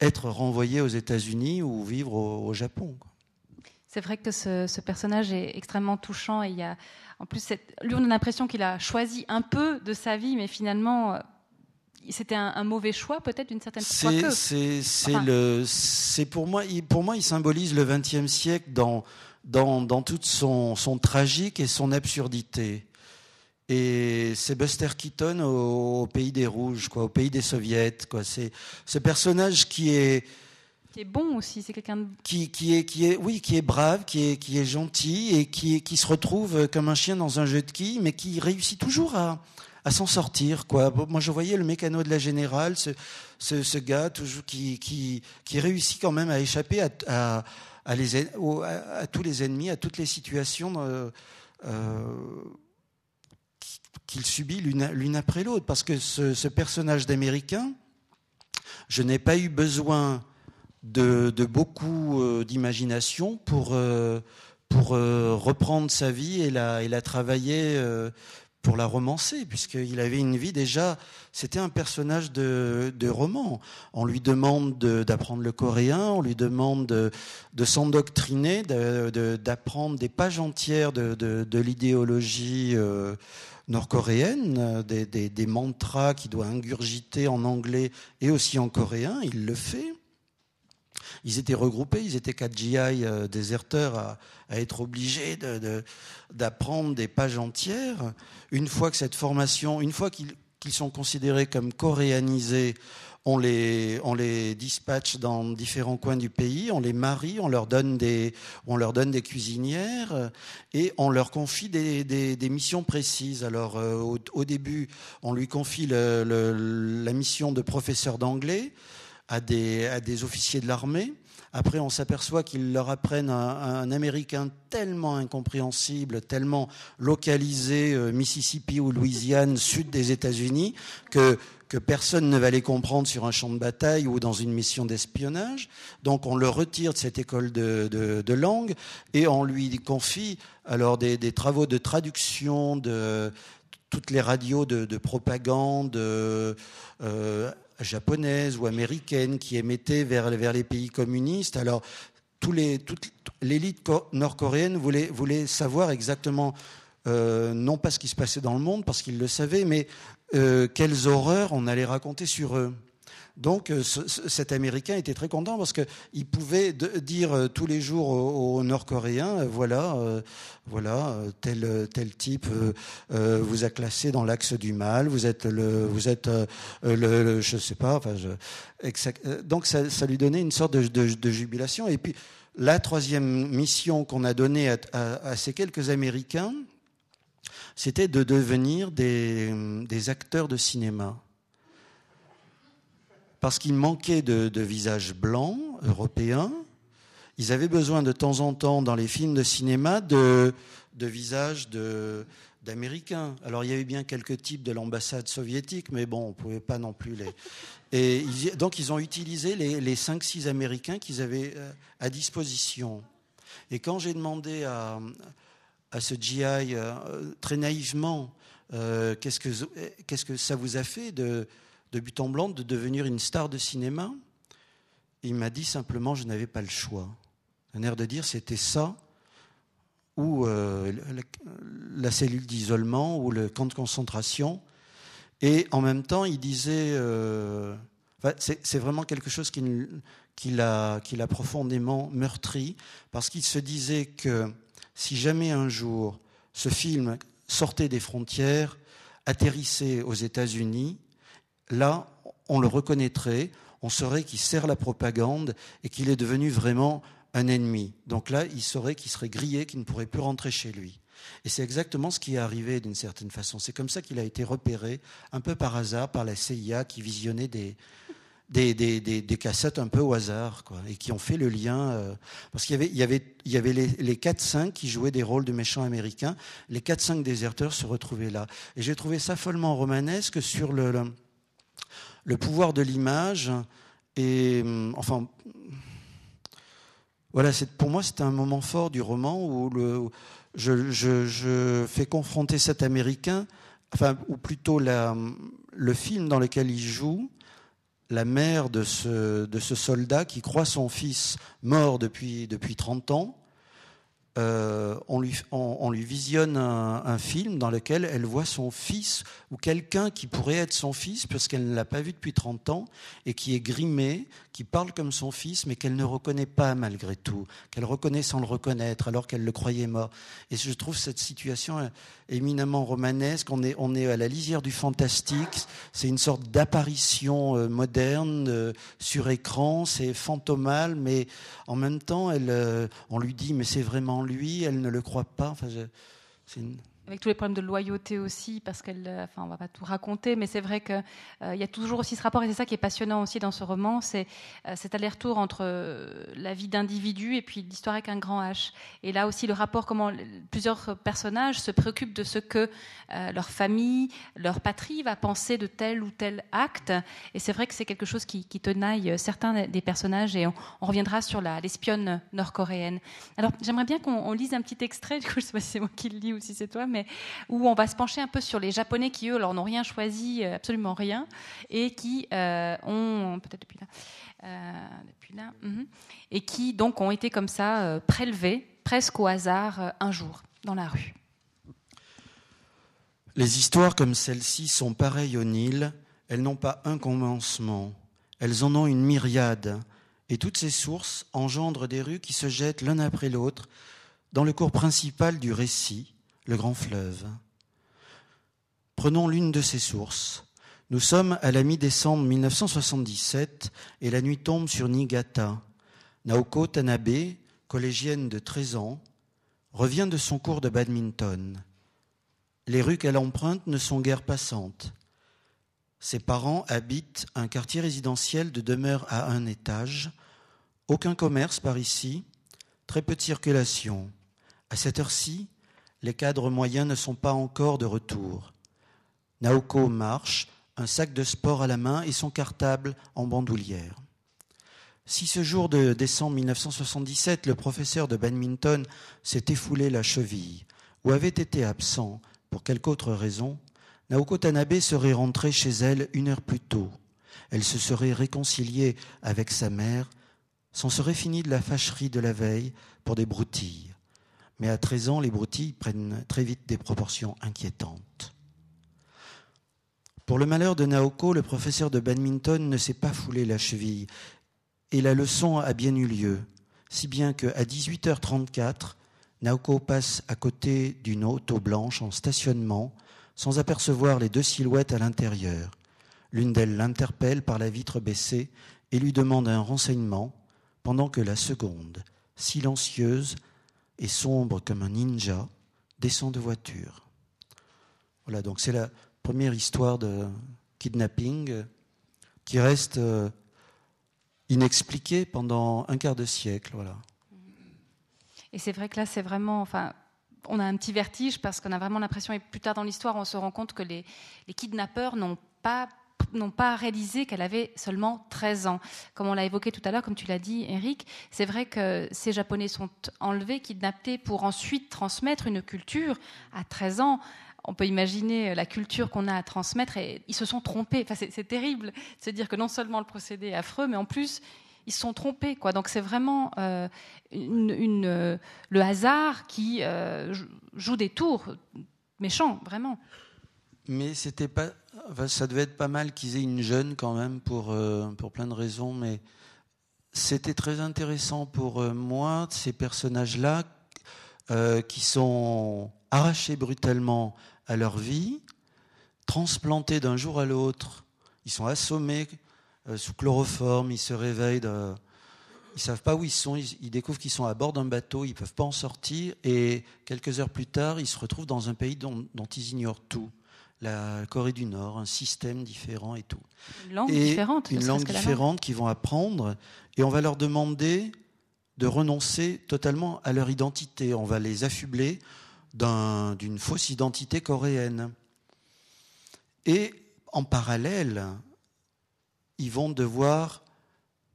être renvoyé aux États-Unis ou vivre au, Japon.
C'est vrai que ce, personnage est extrêmement touchant et il y a, en plus, lui, on a l'impression qu'il a choisi un peu de sa vie, mais finalement, c'était un, mauvais choix peut-être d'une certaine
façon. C'est c'est pour moi il, pour moi il symbolise le XXe siècle dans dans, dans toute son, son tragique et son absurdité. Et c'est Buster Keaton au, pays des rouges, quoi, au pays des soviets, quoi. C'est ce personnage qui est
qui est bon aussi, c'est quelqu'un
qui, qui est qui est oui qui est brave, qui est qui est gentil et qui qui se retrouve comme un chien dans un jeu de quilles, mais qui réussit toujours à à s'en sortir. Quoi. Moi, je voyais le mécano de la générale, ce, ce, ce gars toujours qui, qui, qui, réussit quand même à échapper à, à, à, les, à, tous les ennemis, à toutes les situations euh, euh, qu'il subit l'une après l'autre. Parce que ce, personnage d'Américain, je n'ai pas eu besoin de, beaucoup euh, d'imagination pour, pour reprendre sa vie et la, et la travailler pour la romancer, puisqu'il avait une vie déjà, c'était un personnage de, roman. On lui demande d'apprendre le coréen, on lui demande de, s'endoctriner, d'apprendre des pages entières de, l'idéologie euh, nord-coréenne, des, des, mantras qu'il doit ingurgiter en anglais et aussi en coréen. Il le fait. Ils étaient regroupés, ils étaient quatre GI euh, déserteurs à, être obligés d'apprendre des pages entières. Une fois que cette formation, une fois qu'ils sont considérés comme coréanisés, on les, on dispatche dans différents coins du pays, on les marie, on leur donne des, cuisinières et on leur confie des, des, missions précises. Alors euh, au, début, on lui confie la mission de professeur d'anglais à des, officiers de l'armée. Après, on s'aperçoit qu'ils leur apprennent un, américain tellement incompréhensible, tellement localisé, euh, Mississippi ou Louisiane, sud des États-Unis, que, personne ne va les comprendre sur un champ de bataille ou dans une mission d'espionnage. Donc, on le retire de cette école de, langue et on lui confie alors des, travaux de traduction de toutes les radios de, de propagande. Euh, japonaise ou américaine qui émettait vers, les pays communistes. Alors, tous les, toute l'élite nord-coréenne voulait, voulait, savoir exactement, euh, non pas ce qui se passait dans le monde, parce qu'ils le savaient, mais euh, quelles horreurs on allait raconter sur eux. Donc euh, cet Américain était très content parce qu'il pouvait dire euh, tous les jours aux, Nord-Coréens, euh, voilà, voilà, tel tel type vous a classé dans l'axe du mal, vous êtes le, vous êtes le, je sais pas, donc ça, lui donnait une sorte de, de, jubilation. Et puis la troisième mission qu'on a donnée à, à, ces quelques Américains, c'était de devenir des, des acteurs de cinéma parce qu'il manquait de, visages blancs européens. Ils avaient besoin de temps en temps, dans les films de cinéma, de, visages d'Américains. Alors il y avait bien quelques types de l'ambassade soviétique, mais bon, on ne pouvait pas non plus les... Et donc ils ont utilisé les, les 5-6 Américains qu'ils avaient euh, à disposition. Et quand j'ai demandé à, ce GI, euh, très naïvement, euh, qu'est-ce que ça vous a fait de, de but en blanc de devenir une star de cinéma Il m'a dit simplement je n'avais pas le choix. Un air de dire c'était ça ou euh, la, cellule d'isolement ou le camp de concentration. Et en même temps, il disait, euh, c'est vraiment quelque chose qui, qui l'a profondément meurtri, parce qu'il se disait que si jamais un jour ce film sortait des frontières, atterrissait aux États-Unis, là, on le reconnaîtrait, on saurait qu'il sert la propagande et qu'il est devenu vraiment un ennemi. Donc là, il saurait qu'il serait grillé, qu'il ne pourrait plus rentrer chez lui. Et c'est exactement ce qui est arrivé d'une certaine façon. C'est comme ça qu'il a été repéré, un peu par hasard, par la CIA qui visionnait des, des, cassettes un peu au hasard, quoi, et qui ont fait le lien. Euh, parce qu'il y avait, il y avait, il y avait les, les 4-5 qui jouaient des rôles de méchants américains. Les 4-5 déserteurs se retrouvaient là. Et j'ai trouvé ça follement romanesque sur le pouvoir de l'image. Et hum, enfin, voilà, pour moi, c'était un moment fort du roman où le, je, fais confronter cet Américain, enfin, ou plutôt le film dans lequel il joue, la mère de ce, de ce soldat qui croit son fils mort depuis, depuis 30 ans, euh, on, lui, on, lui, visionne un, film dans lequel elle voit son fils ou quelqu'un qui pourrait être son fils puisqu'elle ne l'a pas vu depuis 30 ans et qui est grimé, qui parle comme son fils mais qu'elle ne reconnaît pas malgré tout, qu'elle reconnaît sans le reconnaître alors qu'elle le croyait mort. Et je trouve cette situation éminemment romanesque. On est, on est à la lisière du fantastique. C'est une sorte d'apparition euh, moderne euh, sur écran. C'est fantomal, mais en même temps, elle, on lui dit mais c'est vraiment lui, elle ne le croit pas. Enfin,
avec tous les problèmes de loyauté aussi, parce qu'elle, euh, enfin, on va pas tout raconter, mais c'est vrai qu'il euh, y a toujours aussi ce rapport, et c'est ça qui est passionnant aussi dans ce roman, c'est euh, cet aller-retour entre la vie d'individu et puis l'histoire avec un grand H. Et là aussi le rapport, comment plusieurs personnages se préoccupent de ce que leur famille, leur patrie va penser de tel ou tel acte. Et c'est vrai que c'est quelque chose qui, tenaille certains des personnages, et on, reviendra sur l'espionne nord-coréenne. Alors j'aimerais bien qu'on lise un petit extrait, du coup je sais pas si c'est moi qui le lis ou si c'est toi, où on va se pencher un peu sur les Japonais qui, eux, n'ont rien choisi, euh, absolument rien, et qui euh, ont, peut-être depuis là, euh, depuis là mhm, et qui donc ont été comme ça prélevés, presque au hasard, un jour, dans la rue.
Les histoires comme celle-ci sont pareilles au Nil, elles n'ont pas un commencement, elles en ont une myriade, et toutes ces sources engendrent des rues qui se jettent l'un après l'autre dans le cours principal du récit, le grand fleuve. Prenons l'une de ces sources. Nous sommes à la mi-décembre 1977 et la nuit tombe sur Niigata. Naoko Tanabe, collégienne de 13 ans, revient de son cours de badminton. Les rues qu'elle emprunte ne sont guère passantes. Ses parents habitent un quartier résidentiel de demeure à un étage. Aucun commerce par ici, très peu de circulation. À cette heure-ci, les cadres moyens ne sont pas encore de retour. Naoko marche, un sac de sport à la main et son cartable en bandoulière. Si ce jour de décembre 1977, le professeur de badminton s'est éfoulé la cheville ou avait été absent pour quelque autre raison, Naoko Tanabe serait rentrée chez elle une heure plus tôt. Elle se serait réconciliée avec sa mère, s'en serait finie de la fâcherie de la veille pour des broutilles. Mais à 13 ans, les broutilles prennent très vite des proportions inquiétantes. Pour le malheur de Naoko, le professeur de badminton ne s'est pas foulé la cheville et la leçon a bien eu lieu, si bien qu'à 18h34, Naoko passe à côté d'une auto blanche en stationnement sans apercevoir les deux silhouettes à l'intérieur. L'une d'elles l'interpelle par la vitre baissée et lui demande un renseignement, pendant que la seconde, silencieuse, et sombre comme un ninja, descend de voiture. Voilà, donc c'est la première histoire de kidnapping qui reste euh, inexpliquée pendant un quart de siècle. Voilà.
Et c'est vrai que là, c'est vraiment, enfin, on a un petit vertige parce qu'on a vraiment l'impression, et plus tard dans l'histoire, on se rend compte que les, les kidnappeurs n'ont pas n'ont pas réalisé qu'elle avait seulement 13 ans. Comme on l'a évoqué tout à l'heure, comme tu l'as dit, Eric, c'est vrai que ces Japonais sont enlevés, kidnappés pour ensuite transmettre une culture à 13 ans. On peut imaginer la culture qu'on a à transmettre et ils se sont trompés. Enfin, c'est terrible de se dire que non seulement le procédé est affreux, mais en plus, ils se sont trompés. Quoi. Donc c'est vraiment euh, euh, le hasard qui euh, joue des tours méchants, vraiment.
Mais c'était pas, ça devait être pas mal qu'ils aient une jeune quand même pour, euh, plein de raisons, mais c'était très intéressant pour euh, moi, ces personnages-là, euh, qui sont arrachés brutalement à leur vie, transplantés d'un jour à l'autre, ils sont assommés sous chloroforme, ils se réveillent, de, ils savent pas où ils sont, ils, découvrent qu'ils sont à bord d'un bateau, ils peuvent pas en sortir, et quelques heures plus tard, ils se retrouvent dans un pays dont ils ignorent tout la Corée du Nord, un système différent et tout.
Une langue différente.
Une langue différente qu'ils vont apprendre et on va leur demander de renoncer totalement à leur identité. On va les affubler d'une fausse identité coréenne. Et en parallèle, ils vont devoir,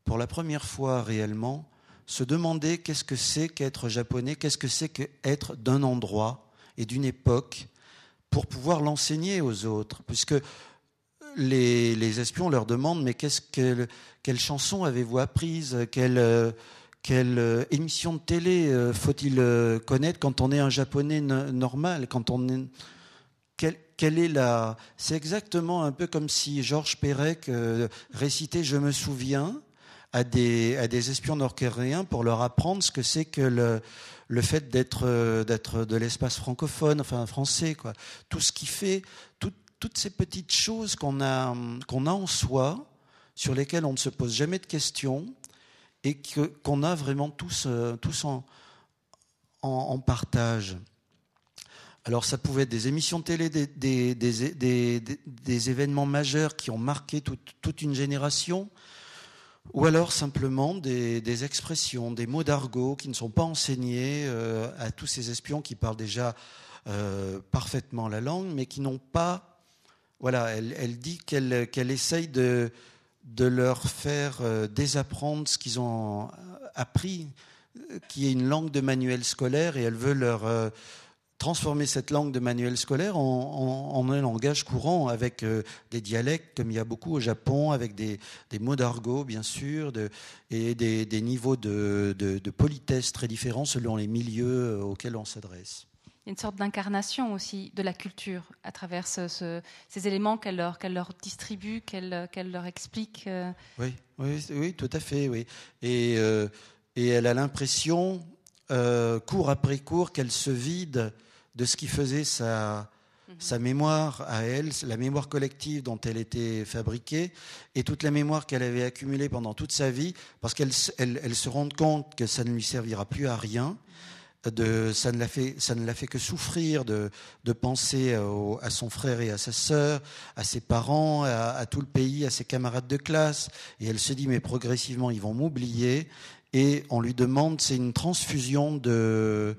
pour la première fois réellement, se demander qu'est-ce que c'est qu'être japonais, qu'est-ce que c'est qu'être d'un endroit et d'une époque, pour pouvoir l'enseigner aux autres, puisque les, espions leur demandent mais qu'est-ce que, quelle chanson avez-vous apprise, quelle, quelle émission de télé euh, faut-il euh, connaître quand on est un japonais normal, quand on est quelle, est la C'est exactement un peu comme si Georges Perec euh, récitait Je me souviens à des, à des espions nord-coréens pour leur apprendre ce que c'est que le, le fait d'être euh, d'être de l'espace francophone, enfin français, quoi. Tout ce qui fait toutes ces petites choses qu'on a qu'on a en soi, sur lesquelles on ne se pose jamais de questions et que qu'on a vraiment tous euh, tous en, en, partage. Alors ça pouvait être des émissions télé, des, des, des, des événements majeurs qui ont marqué toute, toute une génération, ou alors simplement des, expressions, des mots d'argot qui ne sont pas enseignés euh, à tous ces espions qui parlent déjà euh, parfaitement la langue, mais qui n'ont pas... Voilà, elle, dit qu'elle qu'elle essaye de, de leur faire euh, désapprendre ce qu'ils ont appris, qui est une langue de manuel scolaire, et elle veut leur transformer cette langue de manuel scolaire en, un langage courant avec euh, des dialectes comme il y a beaucoup au Japon, avec des, mots d'argot bien sûr, et des, niveaux de, politesse très différents selon les milieux euh, auxquels on s'adresse.
Il y a une sorte d'incarnation aussi de la culture à travers ces éléments qu'elle leur, leur, distribue, qu'elle leur explique. Euh.
Oui, oui, oui, tout à fait, oui. Et, et elle a l'impression, cours après cours, qu'elle se vide de ce qui faisait sa, mhm. sa mémoire à elle, la mémoire collective dont elle était fabriquée, et toute la mémoire qu'elle avait accumulée pendant toute sa vie, parce qu'elle elle, se rend compte que ça ne lui servira plus à rien. De, ça, ne l'a fait, ça ne l'a fait que souffrir de, de penser à son frère et à sa sœur, à ses parents, à, à, tout le pays, à ses camarades de classe. Et elle se dit, mais progressivement, ils vont m'oublier. Et on lui demande, c'est une transfusion de,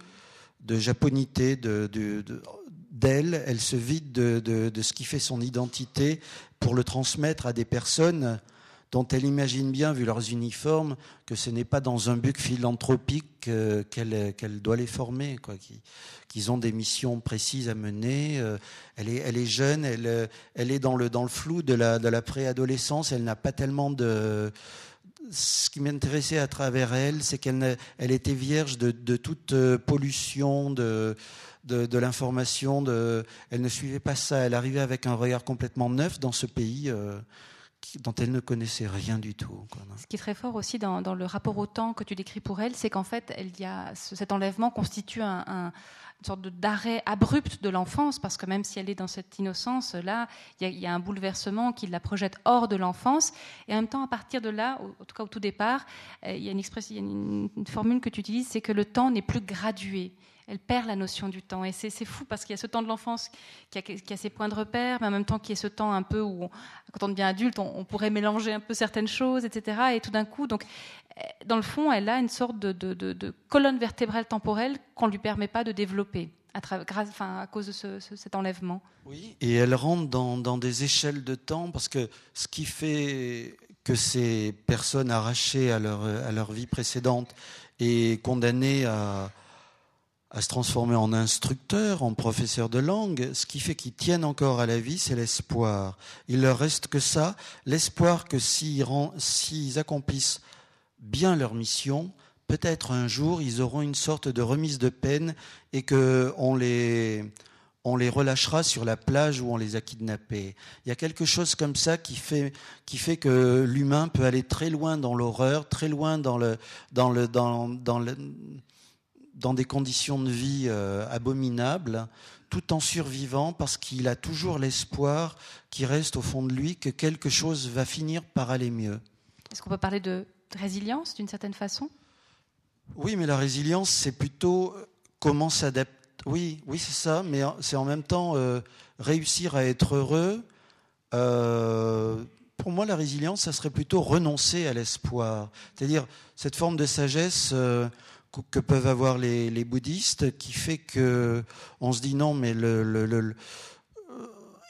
de japonité d'elle. elle se vide de, ce qui fait son identité pour le transmettre à des personnes dont elle imagine bien, vu leurs uniformes, que ce n'est pas dans un but philanthropique euh, qu'elle doit les former, quoi, qu'ils ont des missions précises à mener. Euh, elle, est, jeune, elle, elle est dans le, flou de la préadolescence, elle n'a pas tellement de ce qui m'intéressait à travers elle, c'est qu'elle elle était vierge de, toute euh, pollution, de, l'information. elle ne suivait pas ça. Elle arrivait avec un regard complètement neuf dans ce pays. Euh, dont elle ne connaissait rien du tout.
Ce qui est très fort aussi dans, le rapport au temps que tu décris pour elle, c'est qu'en fait, cet enlèvement constitue un, une sorte d'arrêt abrupt de l'enfance, parce que même si elle est dans cette innocence, là, il y, a un bouleversement qui la projette hors de l'enfance. Et en même temps, à partir de là, en tout cas au tout départ, euh, il y a une, y a une formule que tu utilises, c'est que le temps n'est plus gradué elle perd la notion du temps. Et c'est fou parce qu'il y a ce temps de l'enfance qui a, ses points de repère, mais en même temps qu'il y a ce temps un peu où, quand on devient adulte, on, pourrait mélanger un peu certaines choses, etc. Et tout d'un coup, donc, dans le fond, elle a une sorte de, colonne vertébrale temporelle qu'on ne lui permet pas de développer. À, cause de cet enlèvement.
Oui, et elle rentre dans, des échelles de temps parce que ce qui fait que ces personnes arrachées à leur, vie précédente et condamnées à, se transformer en instructeur, en professeur de langue. Ce qui fait qu'ils tiennent encore à la vie, c'est l'espoir. Il leur reste que ça, l'espoir que s'ils accomplissent bien leur mission, peut-être un jour ils auront une sorte de remise de peine et qu'on les, on les relâchera sur la plage où on les a kidnappés. Il y a quelque chose comme ça qui fait, qui fait que l'humain peut aller très loin dans l'horreur, très loin dans le, dans le, dans, dans dans des conditions de vie euh, abominables, tout en survivant parce qu'il a toujours l'espoir qui reste au fond de lui que quelque chose va finir par aller mieux.
Est-ce qu'on peut parler de résilience d'une certaine façon
Oui, mais la résilience, c'est plutôt euh, comment s'adapter. Oui, oui, c'est ça, mais c'est en même temps euh, réussir à être heureux. pour moi, la résilience, ça serait plutôt renoncer à l'espoir. C'est-à-dire cette forme de sagesse que peuvent avoir les, bouddhistes qui fait que on se dit non mais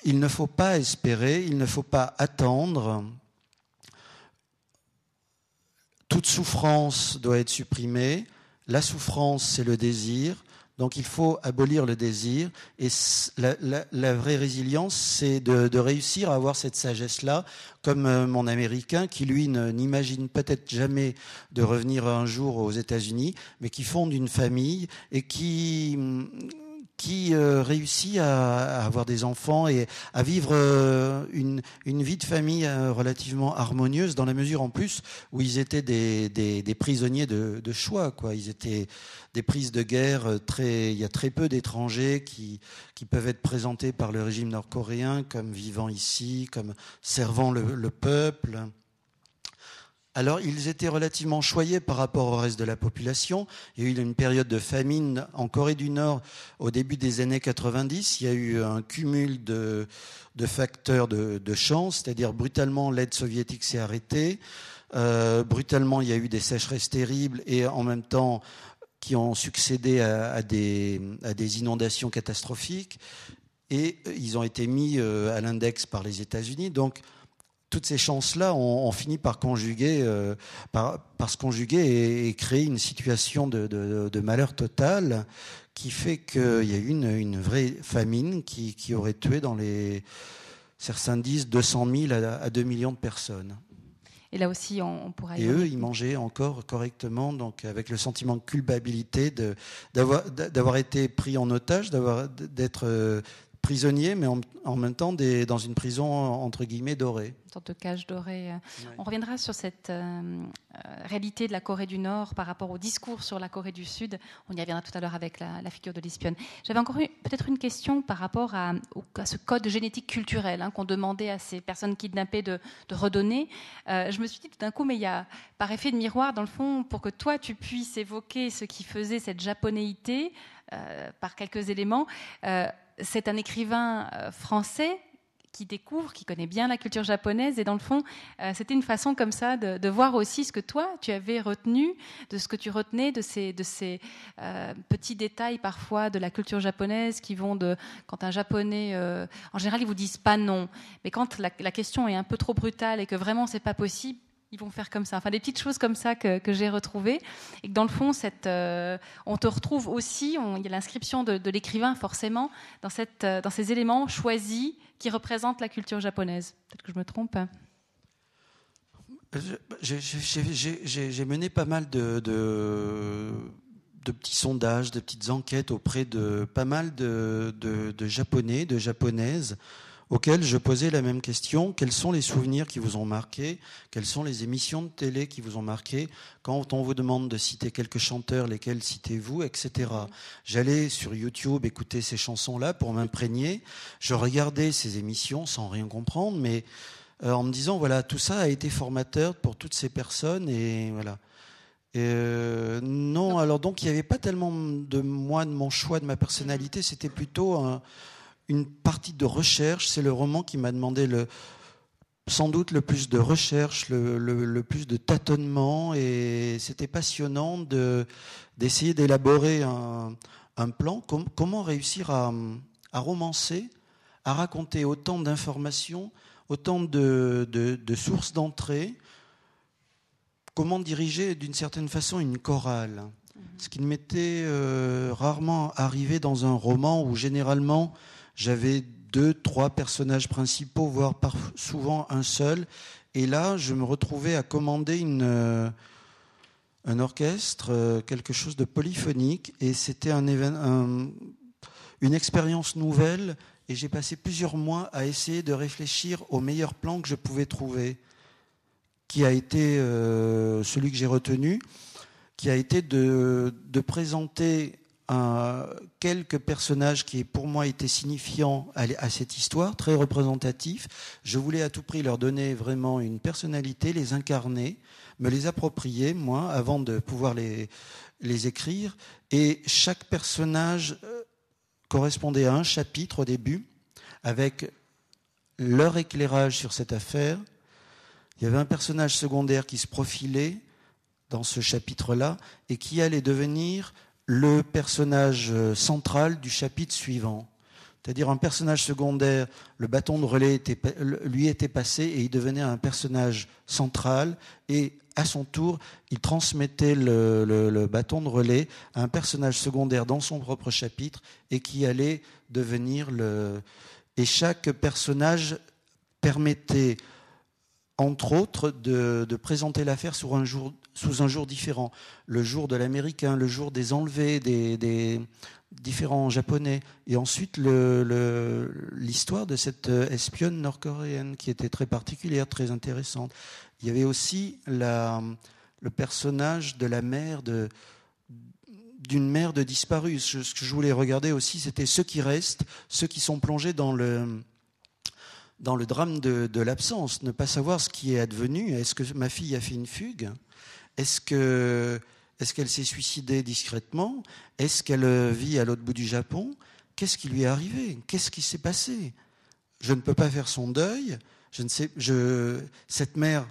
il ne faut pas espérer, il ne faut pas attendre. Toute souffrance doit être supprimée. La souffrance, c'est le désir. Donc il faut abolir le désir. Et la, vraie résilience, c'est de, réussir à avoir cette sagesse-là, comme euh, mon Américain, qui lui n'imagine peut-être jamais de revenir un jour aux États-Unis, mais qui fonde une famille et qui qui euh, réussit à, avoir des enfants et à vivre euh, une, une, vie de famille euh, relativement harmonieuse dans la mesure en plus où ils étaient des, des, des prisonniers de, de, choix quoi. Ils étaient des prises de guerre très il y a très peu d'étrangers qui qui peuvent être présentés par le régime nord-coréen comme vivant ici comme servant le, le peuple alors, ils étaient relativement choyés par rapport au reste de la population. Il y a eu une période de famine en Corée du Nord au début des années 90. Il y a eu un cumul de, facteurs de, chance, c'est-à-dire brutalement l'aide soviétique s'est arrêtée. Euh, brutalement, il y a eu des sécheresses terribles et en même temps qui ont succédé à, des, à des inondations catastrophiques. Et ils ont été mis euh, à l'index par les États-Unis. Donc, toutes ces chances-là ont, fini par conjuguer, euh, par, se conjuguer et, créer une situation de, malheur total qui fait qu'il y a eu une, vraie famine qui, aurait tué dans les, certains disent, 200 000 à, 2 millions de personnes.
Et là aussi, on, pourra.
Et eux, ils mangeaient encore correctement, donc avec le sentiment de culpabilité d'avoir été pris en otage, d'être euh, prisonniers, mais en, même temps des, dans une prison entre guillemets dorée.
Une sorte de cage dorée. On reviendra sur cette euh, euh, réalité de la Corée du Nord par rapport au discours sur la Corée du Sud. On y reviendra tout à l'heure avec la, figure de l'espionne. J'avais encore peut-être une question par rapport à, ce code génétique culturel hein, qu'on demandait à ces personnes kidnappées de, redonner. Euh, je me suis dit tout d'un coup, mais il y a par effet de miroir, dans le fond, pour que toi tu puisses évoquer ce qui faisait cette japonéité par quelques éléments c'est un écrivain euh, français qui découvre, qui connaît bien la culture japonaise. Et dans le fond, euh, c'était une façon comme ça de, voir aussi ce que toi, tu avais retenu, de ce que tu retenais, de ces, de ces euh, petits détails parfois de la culture japonaise qui vont de... Quand un japonais... en général, ils vous disent pas non. Mais quand la, la question est un peu trop brutale et que vraiment c'est pas possible, ils vont faire comme ça. Enfin, des petites choses comme ça que, j'ai retrouvées. Et que dans le fond, cette, euh, on te retrouve aussi, il y a l'inscription de, l'écrivain forcément, dans, cette, euh, dans ces éléments choisis qui représentent la culture japonaise. Peut-être que je me trompe.
J'ai mené pas mal de, de, de, petits sondages, de petites enquêtes auprès de pas mal de, de Japonais, de Japonaises auxquels je posais la même question. Quels sont les souvenirs qui vous ont marqué? Quelles sont les émissions de télé qui vous ont marqué? Quand on vous demande de citer quelques chanteurs, lesquels citez-vous, etc. J'allais sur YouTube écouter ces chansons-là pour m'imprégner. Je regardais ces émissions sans rien comprendre, mais euh, en me disant, voilà, tout ça a été formateur pour toutes ces personnes et voilà. Euh, non, alors donc il n'y avait pas tellement de moi, de mon choix, de ma personnalité, c'était plutôt un, une partie de recherche. C'est le roman qui m'a demandé le, sans doute le plus de recherche, le, plus de tâtonnement, et c'était passionnant de, d'essayer d'élaborer un, plan. comment réussir à, romancer, à raconter autant d'informations, autant de, sources d'entrée Comment diriger d'une certaine façon une chorale? Ce qui m'était euh, rarement arrivé dans un roman où généralement j'avais deux, trois personnages principaux, voire souvent un seul. Et là, je me retrouvais à commander une, euh, un orchestre, euh, quelque chose de polyphonique. Et c'était un, une expérience nouvelle. Et j'ai passé plusieurs mois à essayer de réfléchir au meilleur plan que je pouvais trouver, qui a été euh, celui que j'ai retenu, qui a été de, de présenter quelques personnages qui pour moi étaient signifiants à, cette histoire, très représentatifs. Je voulais à tout prix leur donner vraiment une personnalité, les incarner, me les approprier, moi, avant de pouvoir les, écrire. Et chaque personnage euh, correspondait à un chapitre au début, avec leur éclairage sur cette affaire. Il y avait un personnage secondaire qui se profilait dans ce chapitre-là et qui allait devenir le personnage euh, central du chapitre suivant. C'est-à-dire un personnage secondaire, le bâton de relais lui était passé et il devenait un personnage central et à son tour, il transmettait le, bâton de relais à un personnage secondaire dans son propre chapitre et qui allait devenir le... Et chaque personnage permettait, entre autres, de, présenter l'affaire sous un jour différent. Le jour de l'américain, le jour des enlevés, des, différents japonais. Et ensuite, l'histoire de cette espionne nord-coréenne qui était très particulière, très intéressante. Il y avait aussi le personnage de la mère de d'une mère de disparue. Ce que je voulais regarder aussi, c'était ceux qui restent, ceux qui sont plongés dans le, dans le drame de, l'absence, ne pas savoir ce qui est advenu. Est-ce que ma fille a fait une fugue? Est-ce que est-ce qu'elle s'est suicidée discrètement? Est-ce qu'elle vit à l'autre bout du Japon? Qu'est-ce qui lui est arrivé? Qu'est-ce qui s'est passé? Je ne peux pas faire son deuil. Je ne sais, je, cette mère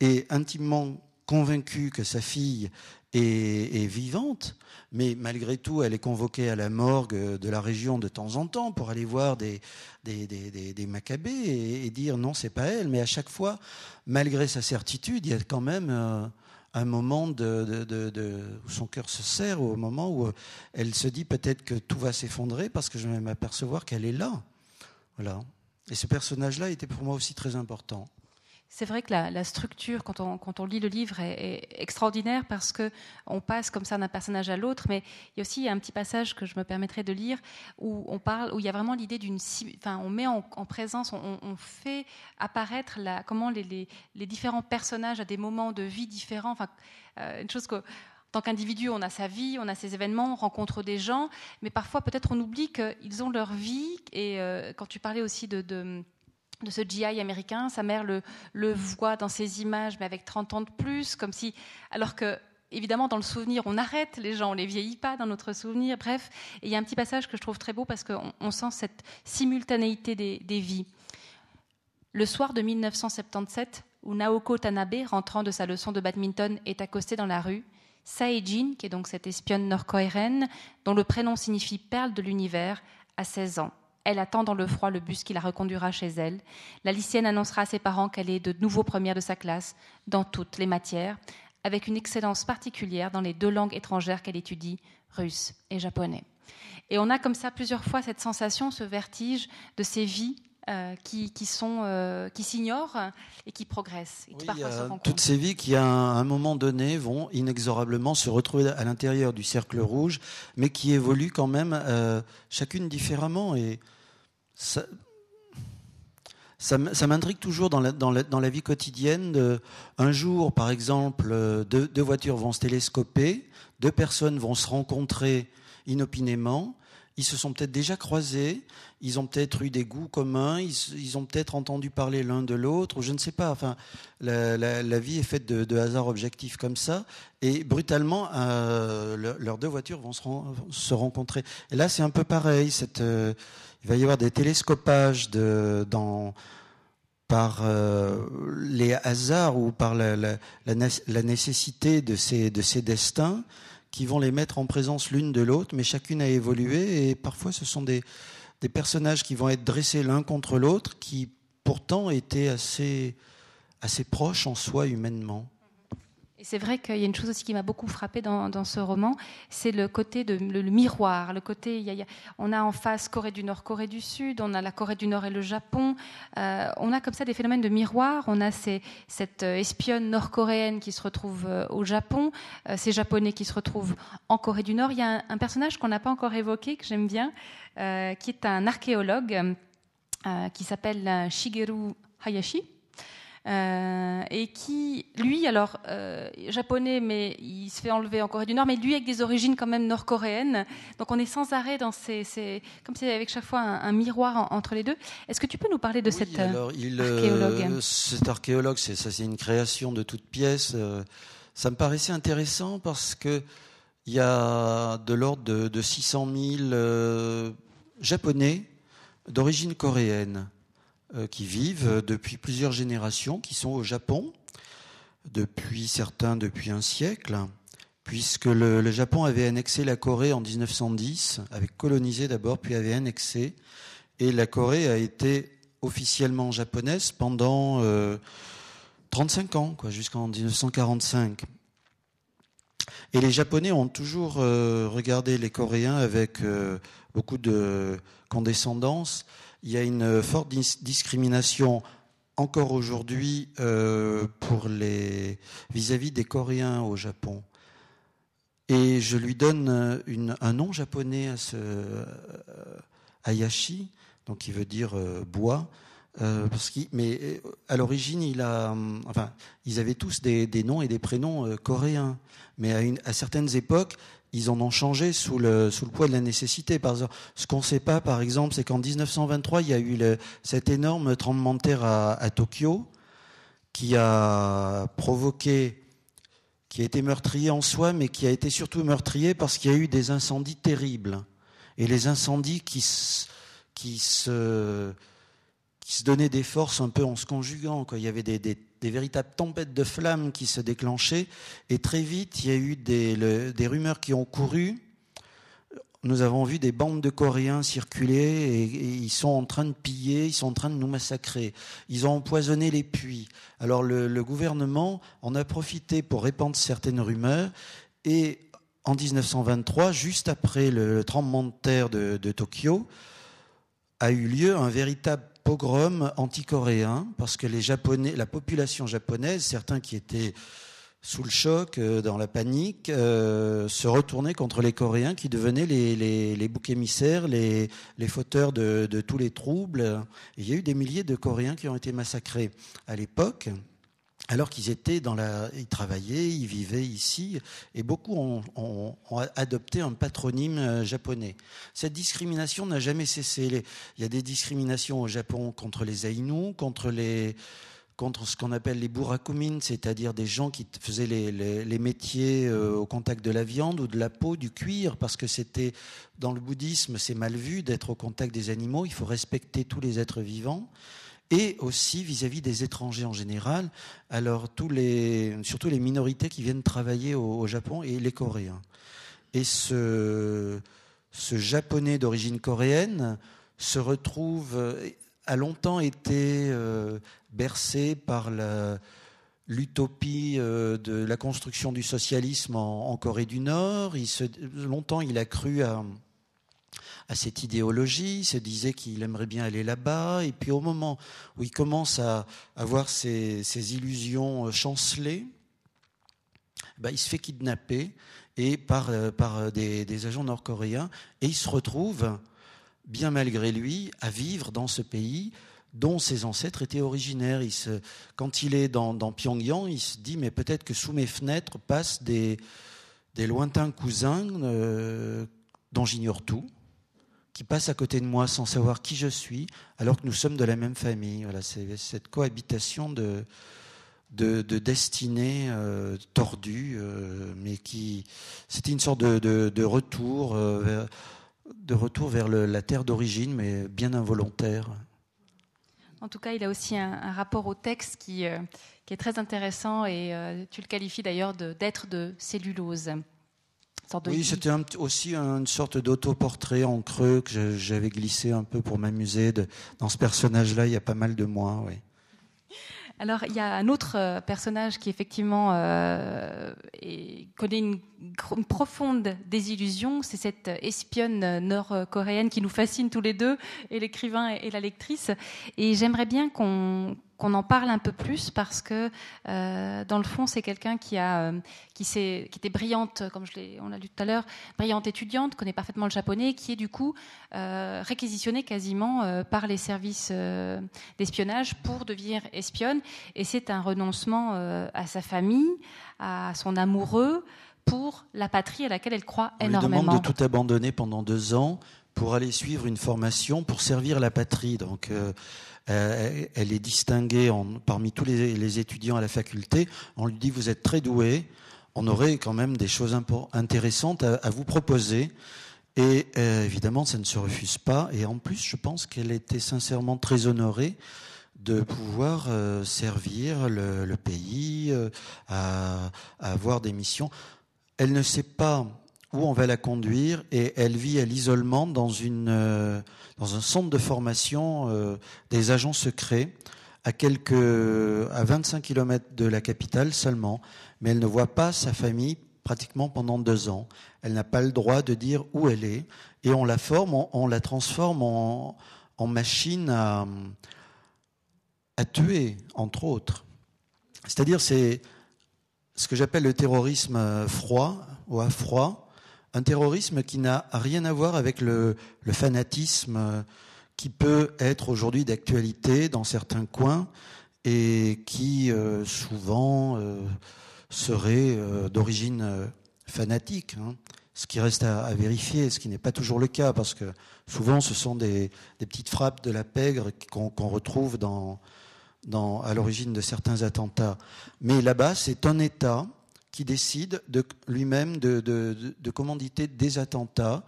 est intimement convaincue que sa fille est, vivante, mais malgré tout, elle est convoquée à la morgue de la région de temps en temps pour aller voir des, des, macabées et, dire non, c'est pas elle. Mais à chaque fois, malgré sa certitude, il y a quand même euh, un moment où son cœur se serre, au moment où elle se dit peut-être que tout va s'effondrer parce que je vais m'apercevoir qu'elle est là. Voilà. Et ce personnage-là était pour moi aussi très important.
C'est vrai que la, structure, quand on, lit le livre, est, extraordinaire parce que on passe comme ça d'un personnage à l'autre. Mais il y a aussi un petit passage que je me permettrai de lire où on parle, où il y a vraiment l'idée d'une, enfin, on met en, présence, on, fait apparaître la, comment les, les, différents personnages à des moments de vie différents. Enfin, euh, une chose que en tant qu'individu, on a sa vie, on a ses événements, on rencontre des gens, mais parfois peut-être on oublie qu'ils ont leur vie. Et euh, quand tu parlais aussi de ce GI américain. Sa mère le, voit dans ses images, mais avec 30 ans de plus, comme si, alors que évidemment, dans le souvenir, on arrête les gens, on les vieillit pas dans notre souvenir. Bref, il y a un petit passage que je trouve très beau parce qu'on sent cette simultanéité des, des, vies. Le soir de 1977, où Naoko Tanabe, rentrant de sa leçon de badminton, est accostée dans la rue, Sae-jin, qui est donc cette espionne nord-coréenne, dont le prénom signifie perle de l'univers, a 16 ans. Elle attend dans le froid le bus qui la reconduira chez elle. La lycéenne annoncera à ses parents qu'elle est de nouveau première de sa classe dans toutes les matières, avec une excellence particulière dans les deux langues étrangères qu'elle étudie, russe et japonais. Et on a comme ça plusieurs fois cette sensation, ce vertige de ces vies euh, qui, sont, euh, qui s'ignorent et qui progressent. Et qui
parfois toutes ces vies qui, à un, moment donné, vont inexorablement se retrouver à l'intérieur du cercle rouge, mais qui évoluent quand même euh, chacune différemment. Et ça, ça, m'intrigue toujours dans la, dans, dans la, vie quotidienne. un jour, par exemple, deux, deux voitures vont se télescoper, deux personnes vont se rencontrer inopinément ils se sont peut-être déjà croisés, ils ont peut-être eu des goûts communs, ils, ont peut-être entendu parler l'un de l'autre, ou je ne sais pas. Enfin, la, vie est faite de, hasards objectifs comme ça, et brutalement, euh, leurs deux voitures vont se, rencontrer. Et là, c'est un peu pareil. Euh, il va y avoir des télescopages de, dans, par euh, les hasards ou par la, nécessité de ces, de ces destins qui vont les mettre en présence l'une de l'autre, mais chacune a évolué et parfois ce sont des, des personnages qui vont être dressés l'un contre l'autre, qui pourtant étaient assez, assez proches en soi humainement
c'est vrai qu'il y a une chose aussi qui m'a beaucoup frappée dans, ce roman, c'est le côté de le, miroir. Le côté, on a en face Corée du Nord, Corée du Sud, on a la Corée du Nord et le Japon. Euh, on a comme ça des phénomènes de miroir. On a cette espionne nord-coréenne qui se retrouve euh, au Japon, euh, ces Japonais qui se retrouvent en Corée du Nord. Il y a un, personnage qu'on n'a pas encore évoqué que j'aime bien, qui est un archéologue qui s'appelle Shigeru Hayashi euh, et qui, lui, alors euh, japonais, mais il se fait enlever en Corée du Nord, mais lui avec des origines quand même nord-coréennes. Donc on est sans arrêt dans ces, ces comme c'est avec chaque fois un, miroir entre les deux. Est-ce que tu peux nous parler de oui, cet alors, il, euh, archéologue
Cet archéologue, c'est ça, c'est une création de toute pièce. ça me paraissait intéressant parce que il y a de l'ordre de, de 600 000 japonais d'origine coréenne qui vivent depuis plusieurs générations, qui sont au Japon, depuis certains depuis un siècle, puisque le, Japon avait annexé la Corée en 1910, avait colonisé d'abord, puis avait annexé, et la Corée a été officiellement japonaise pendant 35 euh, ans, jusqu'en 1945. Et les Japonais ont toujours euh, regardé les Coréens avec beaucoup de condescendance il y a une forte discrimination encore aujourd'hui euh, pour les vis-à-vis des Coréens au Japon. Et je lui donne un nom japonais à ce Hayashi, donc qui veut dire euh, bois. mais à l'origine, enfin, ils avaient tous des, noms et des prénoms coréens. Mais à certaines époques, ils en ont changé sous le, poids de la nécessité. Par exemple, ce qu'on ne sait pas, par exemple, c'est qu'en 1923, il y a eu le, cet énorme tremblement de terre à, Tokyo qui a provoqué, qui a été meurtrier en soi, mais qui a été surtout meurtrier parce qu'il y a eu des incendies terribles. Et les incendies qui, se donnaient des forces un peu en se conjuguant. Il y avait des, des, véritables tempêtes de flammes qui se déclenchaient. Et très vite, il y a eu des, rumeurs qui ont couru. Nous avons vu des bandes de Coréens circuler et, ils sont en train de piller, ils sont en train de nous massacrer. Ils ont empoisonné les puits. Alors le, gouvernement en a profité pour répandre certaines rumeurs et en 1923, juste après le tremblement de terre de Tokyo, a eu lieu un véritable pogrom anti-coréen, parce que la population japonaise, certains qui étaient sous le choc, euh, dans la panique, euh, se retournaient contre les Coréens qui devenaient les, boucs émissaires, les, fauteurs de, tous les troubles. il y a eu des milliers de Coréens qui ont été massacrés à l'époque alors qu'ils étaient dans la, ils travaillaient, ils vivaient ici, et beaucoup ont, adopté un patronyme euh, japonais. Cette discrimination n'a jamais cessé. Il y a des discriminations au Japon contre les Aïnous, contre les, contre ce qu'on appelle les burakumin, c'est-à-dire des gens qui faisaient les, métiers euh, au contact de la viande ou de la peau, du cuir, parce que c'était dans le bouddhisme, c'est mal vu d'être au contact des animaux. Il faut respecter tous les êtres vivants et aussi vis-à-vis des étrangers en général, alors surtout les minorités qui viennent travailler au, Japon et les Coréens. Et ce, ce japonais d'origine coréenne se retrouve, a longtemps été euh, bercé par l'utopie euh, de la construction du socialisme en, Corée du Nord. Il se, longtemps, il a cru à à cette idéologie, il se disait qu'il aimerait bien aller là-bas, et puis au moment où il commence à avoir ses, illusions euh, chancelées, bah, il se fait kidnapper et par, euh, par des, agents nord-coréens, et il se retrouve, bien malgré lui, à vivre dans ce pays dont ses ancêtres étaient originaires. Quand il est dans, Pyongyang, il se dit, mais peut-être que sous mes fenêtres passent des, lointains cousins euh, dont j'ignore tout, qui passe à côté de moi sans savoir qui je suis, alors que nous sommes de la même famille. Voilà, c'est cette cohabitation de, de, de destinées euh, euh, mais qui c'était une sorte de, de, retour, euh, vers, de retour vers la terre d'origine, mais bien involontaire.
En tout cas, il a aussi un, un rapport au texte qui, qui, est très intéressant et tu le qualifies d'ailleurs d'être de cellulose.
Oui, c'était aussi une sorte d'autoportrait en creux que j'avais glissé un peu pour m'amuser. Dans ce personnage-là, il y a pas mal de moi, oui.
Alors, il y a un autre euh, personnage qui, effectivement, euh, connaît une, profonde désillusion. C'est cette espionne nord-coréenne qui nous fascine tous les deux, et l'écrivain et la lectrice. Et j'aimerais bien qu'on qu'on en parle un peu plus parce que euh, dans le fond c'est quelqu'un qui a euh, qui, qui était brillante comme je l'ai on l'a lu tout à l'heure brillante étudiante connaît parfaitement le japonais qui est du coup euh, réquisitionnée quasiment euh, par les services d'espionnage pour devenir espionne et c'est un renoncement à sa famille à son amoureux pour la patrie à laquelle elle croit
on
énormément.
Lui demande de tout abandonner pendant deux ans pour aller suivre une formation pour servir la patrie. Donc, euh, elle est distinguée parmi tous les, étudiants à la faculté. On lui dit vous êtes très doué, on aurait quand même des choses intéressantes à, vous proposer. Et euh, évidemment, ça ne se refuse pas. Et en plus, je pense qu'elle était sincèrement très honorée de pouvoir euh, servir le, pays, avoir des missions. Elle ne sait pas où on va la conduire et elle vit à l'isolement dans, euh, dans un centre de formation euh, des agents secrets à, quelques, à 25 km de la capitale seulement, mais elle ne voit pas sa famille pratiquement pendant deux ans. Elle n'a pas le droit de dire où elle est et on la forme, on, la transforme en, en machine à, à tuer, entre autres. C'est-à-dire, c'est ce que j'appelle le terrorisme froid ou à froid, un terrorisme qui n'a rien à voir avec le, fanatisme qui peut être aujourd'hui d'actualité dans certains coins et qui euh, souvent euh, serait euh, d'origine fanatique. Hein. ce qui reste à, vérifier, ce qui n'est pas toujours le cas, parce que souvent ce sont des, petites frappes de la pègre qu'on retrouve à l'origine de certains attentats. Mais là-bas, c'est un État qui décide de lui-même de, commanditer des attentats,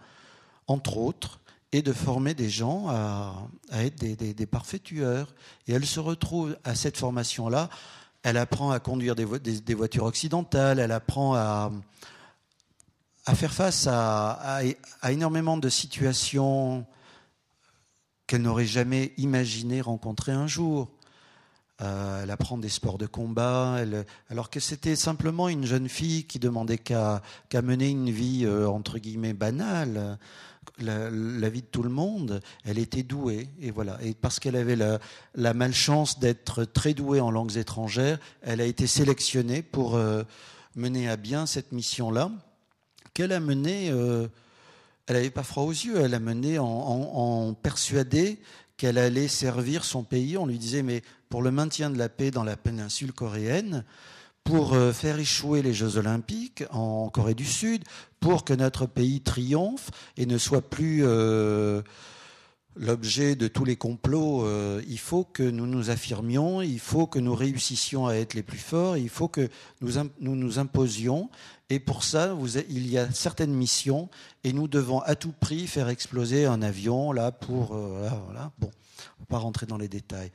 entre autres, et de former des gens à, être des, parfaits tueurs. Et elle se retrouve à cette formation-là. Elle apprend à conduire des, voitures occidentales, elle apprend à, faire face à, énormément de situations qu'elle n'aurait jamais imaginé rencontrer un jour. Euh, elle apprend des sports de combat, alors que c'était simplement une jeune fille qui demandait qu'à mener une vie euh, entre guillemets banale, la, vie de tout le monde. Elle était douée, et voilà. Et parce qu'elle avait la, malchance d'être très douée en langues étrangères, elle a été sélectionnée pour euh, mener à bien cette mission-là, qu'elle a menée. elle n'avait pas froid aux yeux, elle a mené en, en, en persuadée qu'elle allait servir son pays. On lui disait, mais pour le maintien de la paix dans la péninsule coréenne, pour euh, faire échouer les Jeux olympiques en Corée du Sud, pour que notre pays triomphe et ne soit plus euh, l'objet de tous les complots. Euh, il faut que nous nous affirmions, il faut que nous réussissions à être les plus forts, il faut que nous nous, imposions. Et pour ça, il y a certaines missions et nous devons à tout prix faire exploser un avion là pour... Bon, on ne va pas rentrer dans les détails.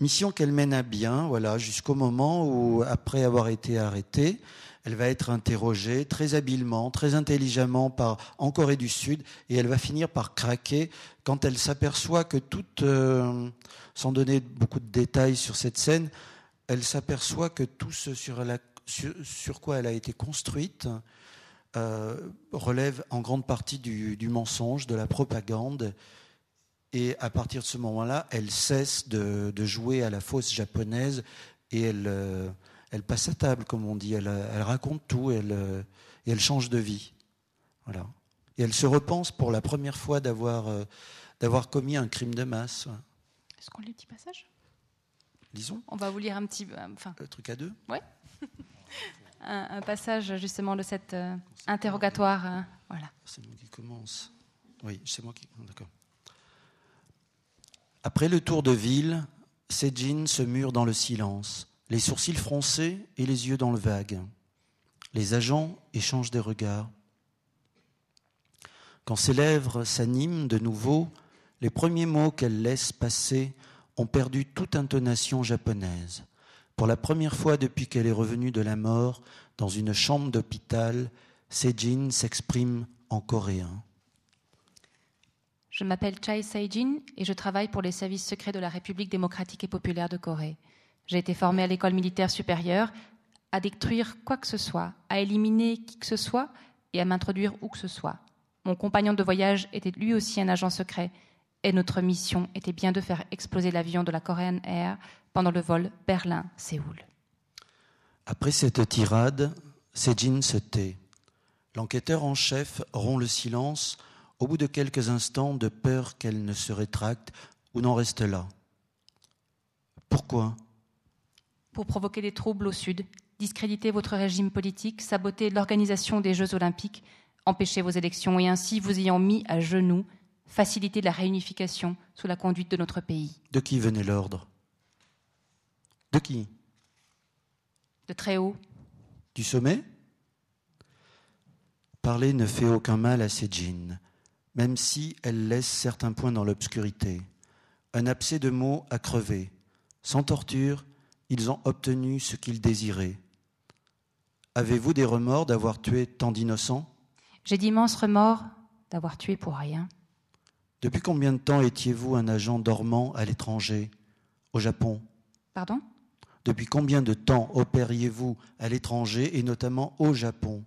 Mission qu'elle mène à bien, voilà, jusqu'au moment où, après avoir été arrêtée, elle va être interrogée très habilement, très intelligemment en Corée du Sud, et elle va finir par craquer quand elle s'aperçoit que toute, euh, sans donner beaucoup de détails sur cette scène, elle s'aperçoit que tout ce sur, quoi elle a été construite euh, relève en grande partie du mensonge, de la propagande, et à partir de ce moment-là, elle cesse de, jouer à la fausse japonaise et elle, euh, elle passe à table, comme on dit. Elle, raconte tout et elle, euh, et elle change de vie. Voilà. Et elle se repense pour la première fois d'avoir euh, d'avoir commis un crime de masse.
Est-ce qu'on lit le petit passage?
Lisons.
On va vous lire un petit. Enfin.
Le truc à deux
Oui. un, passage justement de cet interrogatoire. voilà.
C'est moi qui commence. Oui, c'est moi qui. D'accord. Après le tour de ville, Sejin se mure dans le silence, les sourcils froncés et les yeux dans le vague. Les agents échangent des regards. Quand ses lèvres s'animent de nouveau, les premiers mots qu'elle laisse passer ont perdu toute intonation japonaise. Pour la première fois depuis qu'elle est revenue de la mort, dans une chambre d'hôpital, Sejin s'exprime en coréen.
Je m'appelle Chai Saijin et je travaille pour les services secrets de la République démocratique et populaire de Corée. J'ai été formée à l'école militaire supérieure à détruire quoi que ce soit, à éliminer qui que ce soit et à m'introduire où que ce soit. Mon compagnon de voyage était lui aussi un agent secret et notre mission était bien de faire exploser l'avion de la Korean Air pendant le vol Berlin-Séoul.
Après cette tirade, Sejin se tait. L'enquêteur en chef rompt le silence au bout de quelques instants de peur qu'elle ne se rétracte ou n'en reste là. Pourquoi?
Pour provoquer des troubles au Sud, discréditer votre régime politique, saboter l'organisation des Jeux olympiques, empêcher vos élections et ainsi vous ayant mis à genoux, faciliter la réunification sous la conduite de notre pays.
De qui venait l'ordre? De qui?
De très haut.
Du sommet? Parler ne fait aucun mal à ces djinns même si elle laisse certains points dans l'obscurité. Un abcès de mots a crevé. Sans torture, ils ont obtenu ce qu'ils désiraient. Avez-vous des remords d'avoir tué tant d'innocents?
J'ai d'immenses remords d'avoir tué pour rien.
Depuis combien de temps étiez-vous un agent dormant à l'étranger, au Japon?
Pardon?
Depuis combien de temps opériez-vous à l'étranger et notamment au Japon?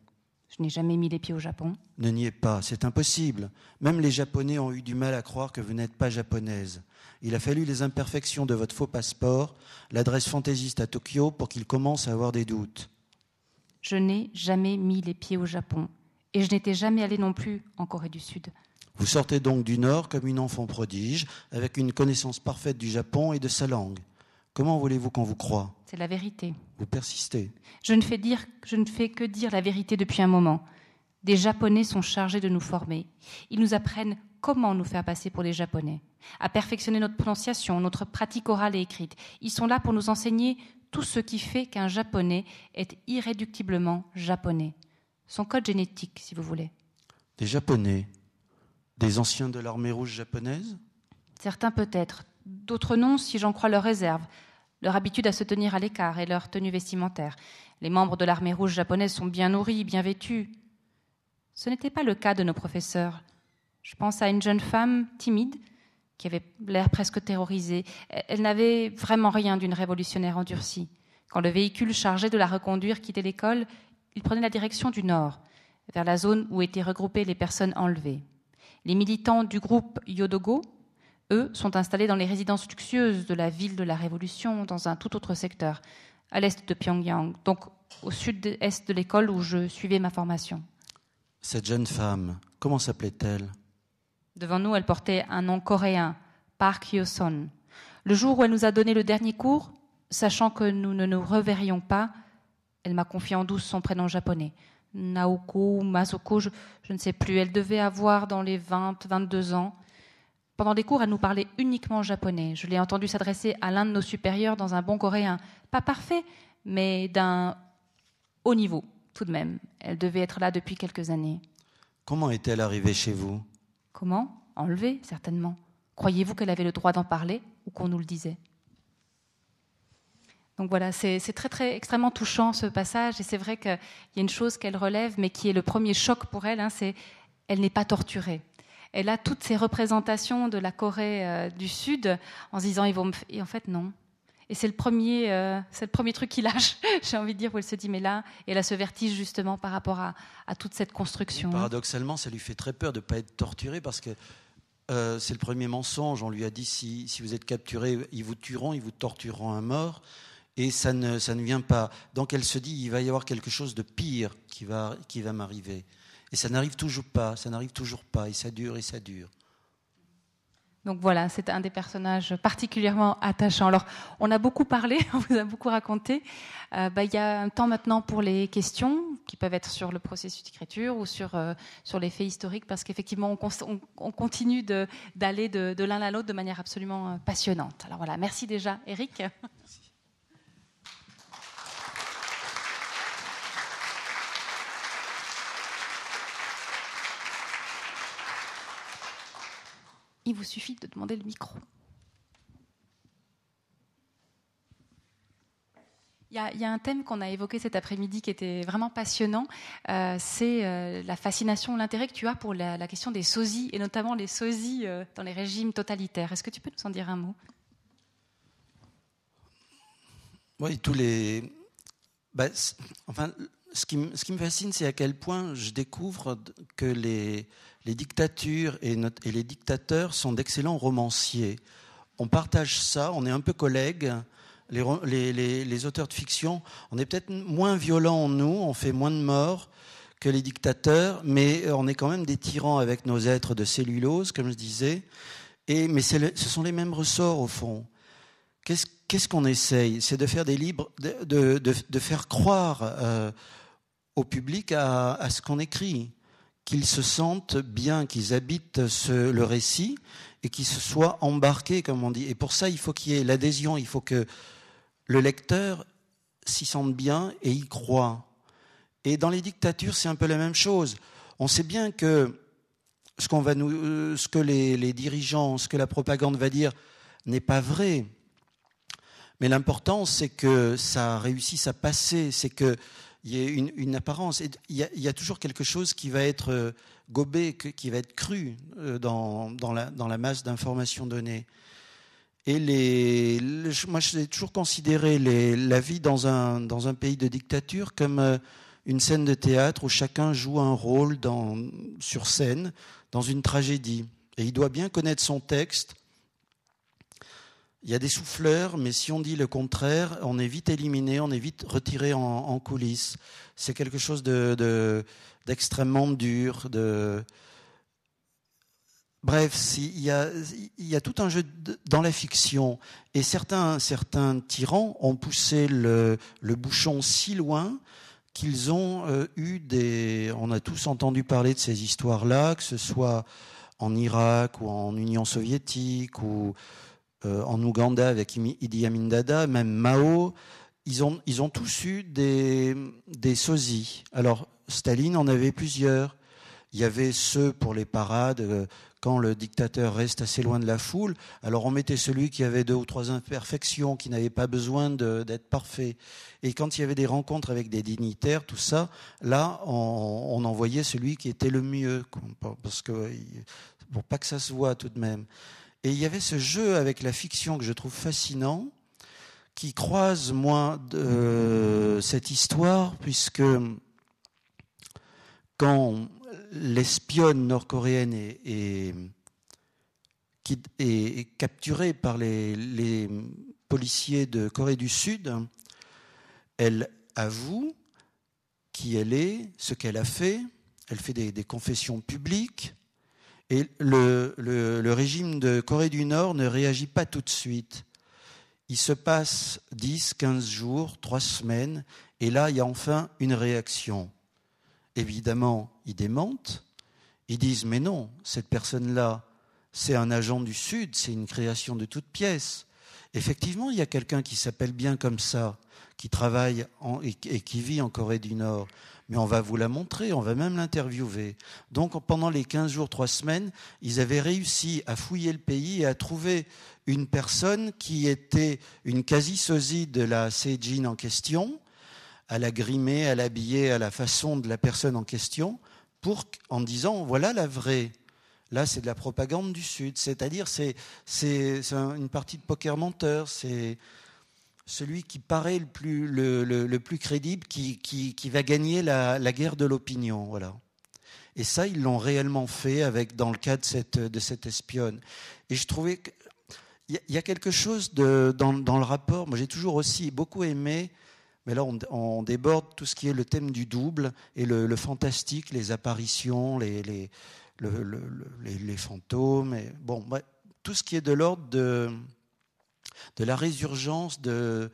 Je n'ai jamais mis les pieds au Japon.
Ne niez pas, c'est impossible. Même les Japonais ont eu du mal à croire que vous n'êtes pas japonaise. Il a fallu les imperfections de votre faux passeport, l'adresse fantaisiste à Tokyo pour qu'ils commencent à avoir des doutes.
Je n'ai jamais mis les pieds au Japon. Et je n'étais jamais allée non plus en Corée du Sud.
Vous sortez donc du Nord comme une enfant prodige, avec une connaissance parfaite du Japon et de sa langue. Comment voulez-vous qu'on vous croie?
C'est la vérité.
Vous persistez.
Je ne, fais dire, je ne fais que dire la vérité depuis un moment. Des Japonais sont chargés de nous former. Ils nous apprennent comment nous faire passer pour les Japonais, à perfectionner notre prononciation, notre pratique orale et écrite. Ils sont là pour nous enseigner tout ce qui fait qu'un Japonais est irréductiblement japonais. Son code génétique, si vous voulez.
Des Japonais Des anciens de l'armée rouge japonaise?
Certains peut-être, d'autres non si j'en crois leurs réserves, leur habitude à se tenir à l'écart et leur tenue vestimentaire. Les membres de l'armée rouge japonaise sont bien nourris, bien vêtus. Ce n'était pas le cas de nos professeurs. Je pense à une jeune femme timide qui avait l'air presque terrorisée. Elle n'avait vraiment rien d'une révolutionnaire endurcie. Quand le véhicule chargé de la reconduire quittait l'école, il prenait la direction du nord, vers la zone où étaient regroupées les personnes enlevées. Les militants du groupe Yodogo, eux, sont installés dans les résidences luxueuses de la ville de la Révolution, dans un tout autre secteur, à l'est de Pyongyang, donc au sud-est de l'école où je suivais ma formation.
Cette jeune femme, comment s'appelait-elle?
Devant nous, elle portait un nom coréen, Park Hyo-son. Le jour où elle nous a donné le dernier cours, sachant que nous ne nous reverrions pas, elle m'a confié en douce son prénom japonais. Naoko ou Masoko, je, je, ne sais plus. Elle devait avoir dans les 20, 22 ans. Pendant les cours, elle nous parlait uniquement japonais. Je l'ai entendue s'adresser à l'un de nos supérieurs dans un bon coréen. Pas parfait, mais d'un haut niveau, tout de même. Elle devait être là depuis quelques années.
Comment est-elle arrivée chez vous?
Comment? Enlevée, certainement. Croyez-vous qu'elle avait le droit d'en parler ou qu'on nous le disait? Donc voilà, c'est très, très extrêmement touchant ce passage, et c'est vrai qu'il y a une chose qu'elle relève, mais qui est le premier choc pour elle, hein, c'est elle n'est pas torturée. Elle a toutes ces représentations de la Corée euh, du Sud en se disant ils vont me... et en fait non. Et c'est le premier, euh, c'est le premier truc qui lâche. J'ai envie de dire où elle se dit mais là, elle a ce vertige justement par rapport à, toute cette construction.
Et paradoxalement, ça lui fait très peur de ne pas être torturée parce que euh, c'est le premier mensonge. On lui a dit si, si vous êtes capturé, ils vous tueront, ils vous tortureront à mort et ça ne, ça ne vient pas. Donc elle se dit, il va y avoir quelque chose de pire qui va, qui va m'arriver. Et ça n'arrive toujours pas, ça n'arrive toujours pas, et ça dure et ça dure.
Donc voilà, c'est un des personnages particulièrement attachants. Alors, on a beaucoup parlé, on vous a beaucoup raconté. Euh, bah, il y a un temps maintenant pour les questions qui peuvent être sur le processus d'écriture ou sur, euh, sur les faits historiques, parce qu'effectivement, on, on, on, continue d'aller de, de l'un à l'autre de manière absolument euh, passionnante. Alors voilà, merci déjà, Eric. Merci. il vous suffit de demander le micro. Il y, a, un thème qu'on a évoqué cet après-midi qui était vraiment passionnant, euh, c'est euh, la fascination, l'intérêt que tu as pour la, question des sosies, et notamment les sosies euh, dans les régimes totalitaires. Est-ce que tu peux nous en dire un mot?
Oui, tous les... Bah, enfin, ce qui, me fascine, c'est à quel point je découvre que les, les dictatures et, les dictateurs sont d'excellents romanciers. On partage ça, on est un peu collègues. Les, auteurs de fiction, on est peut-être moins violents, nous, on fait moins de morts que les dictateurs, mais on est quand même des tyrans avec nos êtres de cellulose, comme je disais. Et, mais ce sont les mêmes ressorts, au fond. Qu'est-ce qu'on qu essaye? C'est de faire des livres, de, faire croire euh, au public à ce qu'on écrit, qu'ils se sentent bien, qu'ils habitent le récit et qu'ils se soient embarqués, comme on dit. Et pour ça, il faut qu'il y ait l'adhésion, il faut que le lecteur s'y sente bien et y croit. Et dans les dictatures, c'est un peu la même chose. On sait bien que ce, va nous, ce que les, les dirigeants, ce que la propagande va dire n'est pas vrai. Mais l'important, c'est que ça réussisse à passer, c'est que il y a une, apparence. Il y, a, toujours quelque chose qui va être euh, gobé, qui va être cru euh, dans, la, masse d'informations données. Et moi, j'ai toujours considéré la vie dans un, pays de dictature comme euh, une scène de théâtre où chacun joue un rôle sur scène dans une tragédie. Et il doit bien connaître son texte il y a des souffleurs, mais si on dit le contraire, on est vite éliminé, on est vite retiré en, en coulisses. C'est quelque chose d'extrêmement de, de, dur. Bref, il y, a, tout un jeu dans la fiction. Et certains, certains tyrans ont poussé le, bouchon si loin qu'ils ont euh, eu des... On a tous entendu parler de ces histoires-là, que ce soit en Irak ou en Union soviétique ou en Ouganda avec Idi Amin Dada, même Mao. Ils ont, ils ont tous eu des, des sosies. Alors, Staline en avait plusieurs. Il y avait ceux pour les parades, euh, quand le dictateur reste assez loin de la foule, alors on mettait celui qui avait deux ou trois imperfections, qui n'avait pas besoin d'être parfait. Et quand il y avait des rencontres avec des dignitaires, tout ça, là, on, envoyait celui qui était le mieux, parce que pour pas que ça se voit tout de même. Et il y avait ce jeu avec la fiction que je trouve fascinant, qui croise moi de, cette histoire, puisque quand l'espionne nord-coréenne est, capturée par les, policiers de Corée du Sud. Elle avoue qui elle est, ce qu'elle a fait. Elle fait des, confessions publiques. Et le, régime de Corée du Nord ne réagit pas tout de suite. Il se passe 10, 15 jours, 3 semaines, et là, il y a enfin une réaction évidemment, ils démentent. Ils disent Mais non, cette personne-là, c'est un agent du Sud, c'est une création de toute pièce. Effectivement, il y a quelqu'un qui s'appelle bien comme ça, qui travaille et, qui vit en Corée du Nord. Mais on va vous la montrer, on va même l'interviewer. Donc pendant les 15 jours, 3 semaines, ils avaient réussi à fouiller le pays et à trouver une personne qui était une quasi-sosie de la Seijin en question, à la grimer, à l'habiller à la façon de la personne en question, pour, en disant voilà la vraie. Là, c'est de la propagande du Sud, c'est-à-dire c'est, une partie de poker menteur, c'est celui qui paraît le plus, le, plus crédible, qui, qui, va gagner la, guerre de l'opinion. Voilà. Et ça, ils l'ont réellement fait avec, dans le cas de cette, de cette espionne. Et je trouvais qu'il y a quelque chose de, dans, dans le rapport. Moi, j'ai toujours aussi beaucoup aimé mais là, on, déborde tout ce qui est le thème du double et le, fantastique, les apparitions, les, les, les fantômes, et, bon, tout ce qui est de l'ordre de, de la résurgence de,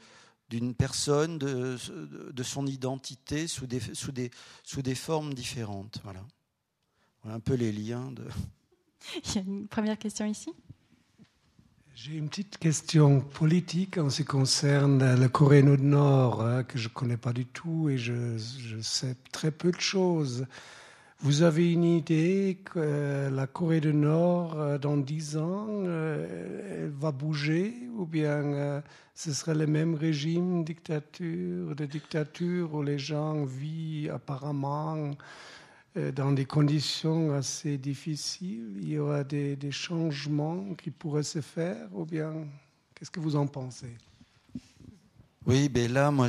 d'une personne, de, de, son identité sous des, sous, des, sous des formes différentes. Voilà. voilà un peu les liens. De...
Il y a une première question ici.
J'ai une petite question politique en ce qui concerne la Corée du Nord, hein, que je ne connais pas du tout et je, sais très peu de choses. Vous avez une idée que la Corée du Nord, euh, dans dix ans, euh, va bouger ou bien euh, ce serait le même régime dictature, de dictature où les gens vivent apparemment dans des conditions assez difficiles, il y aura des, changements qui pourraient se faire ou bien qu'est-ce que vous en pensez?
Oui, mais là, moi,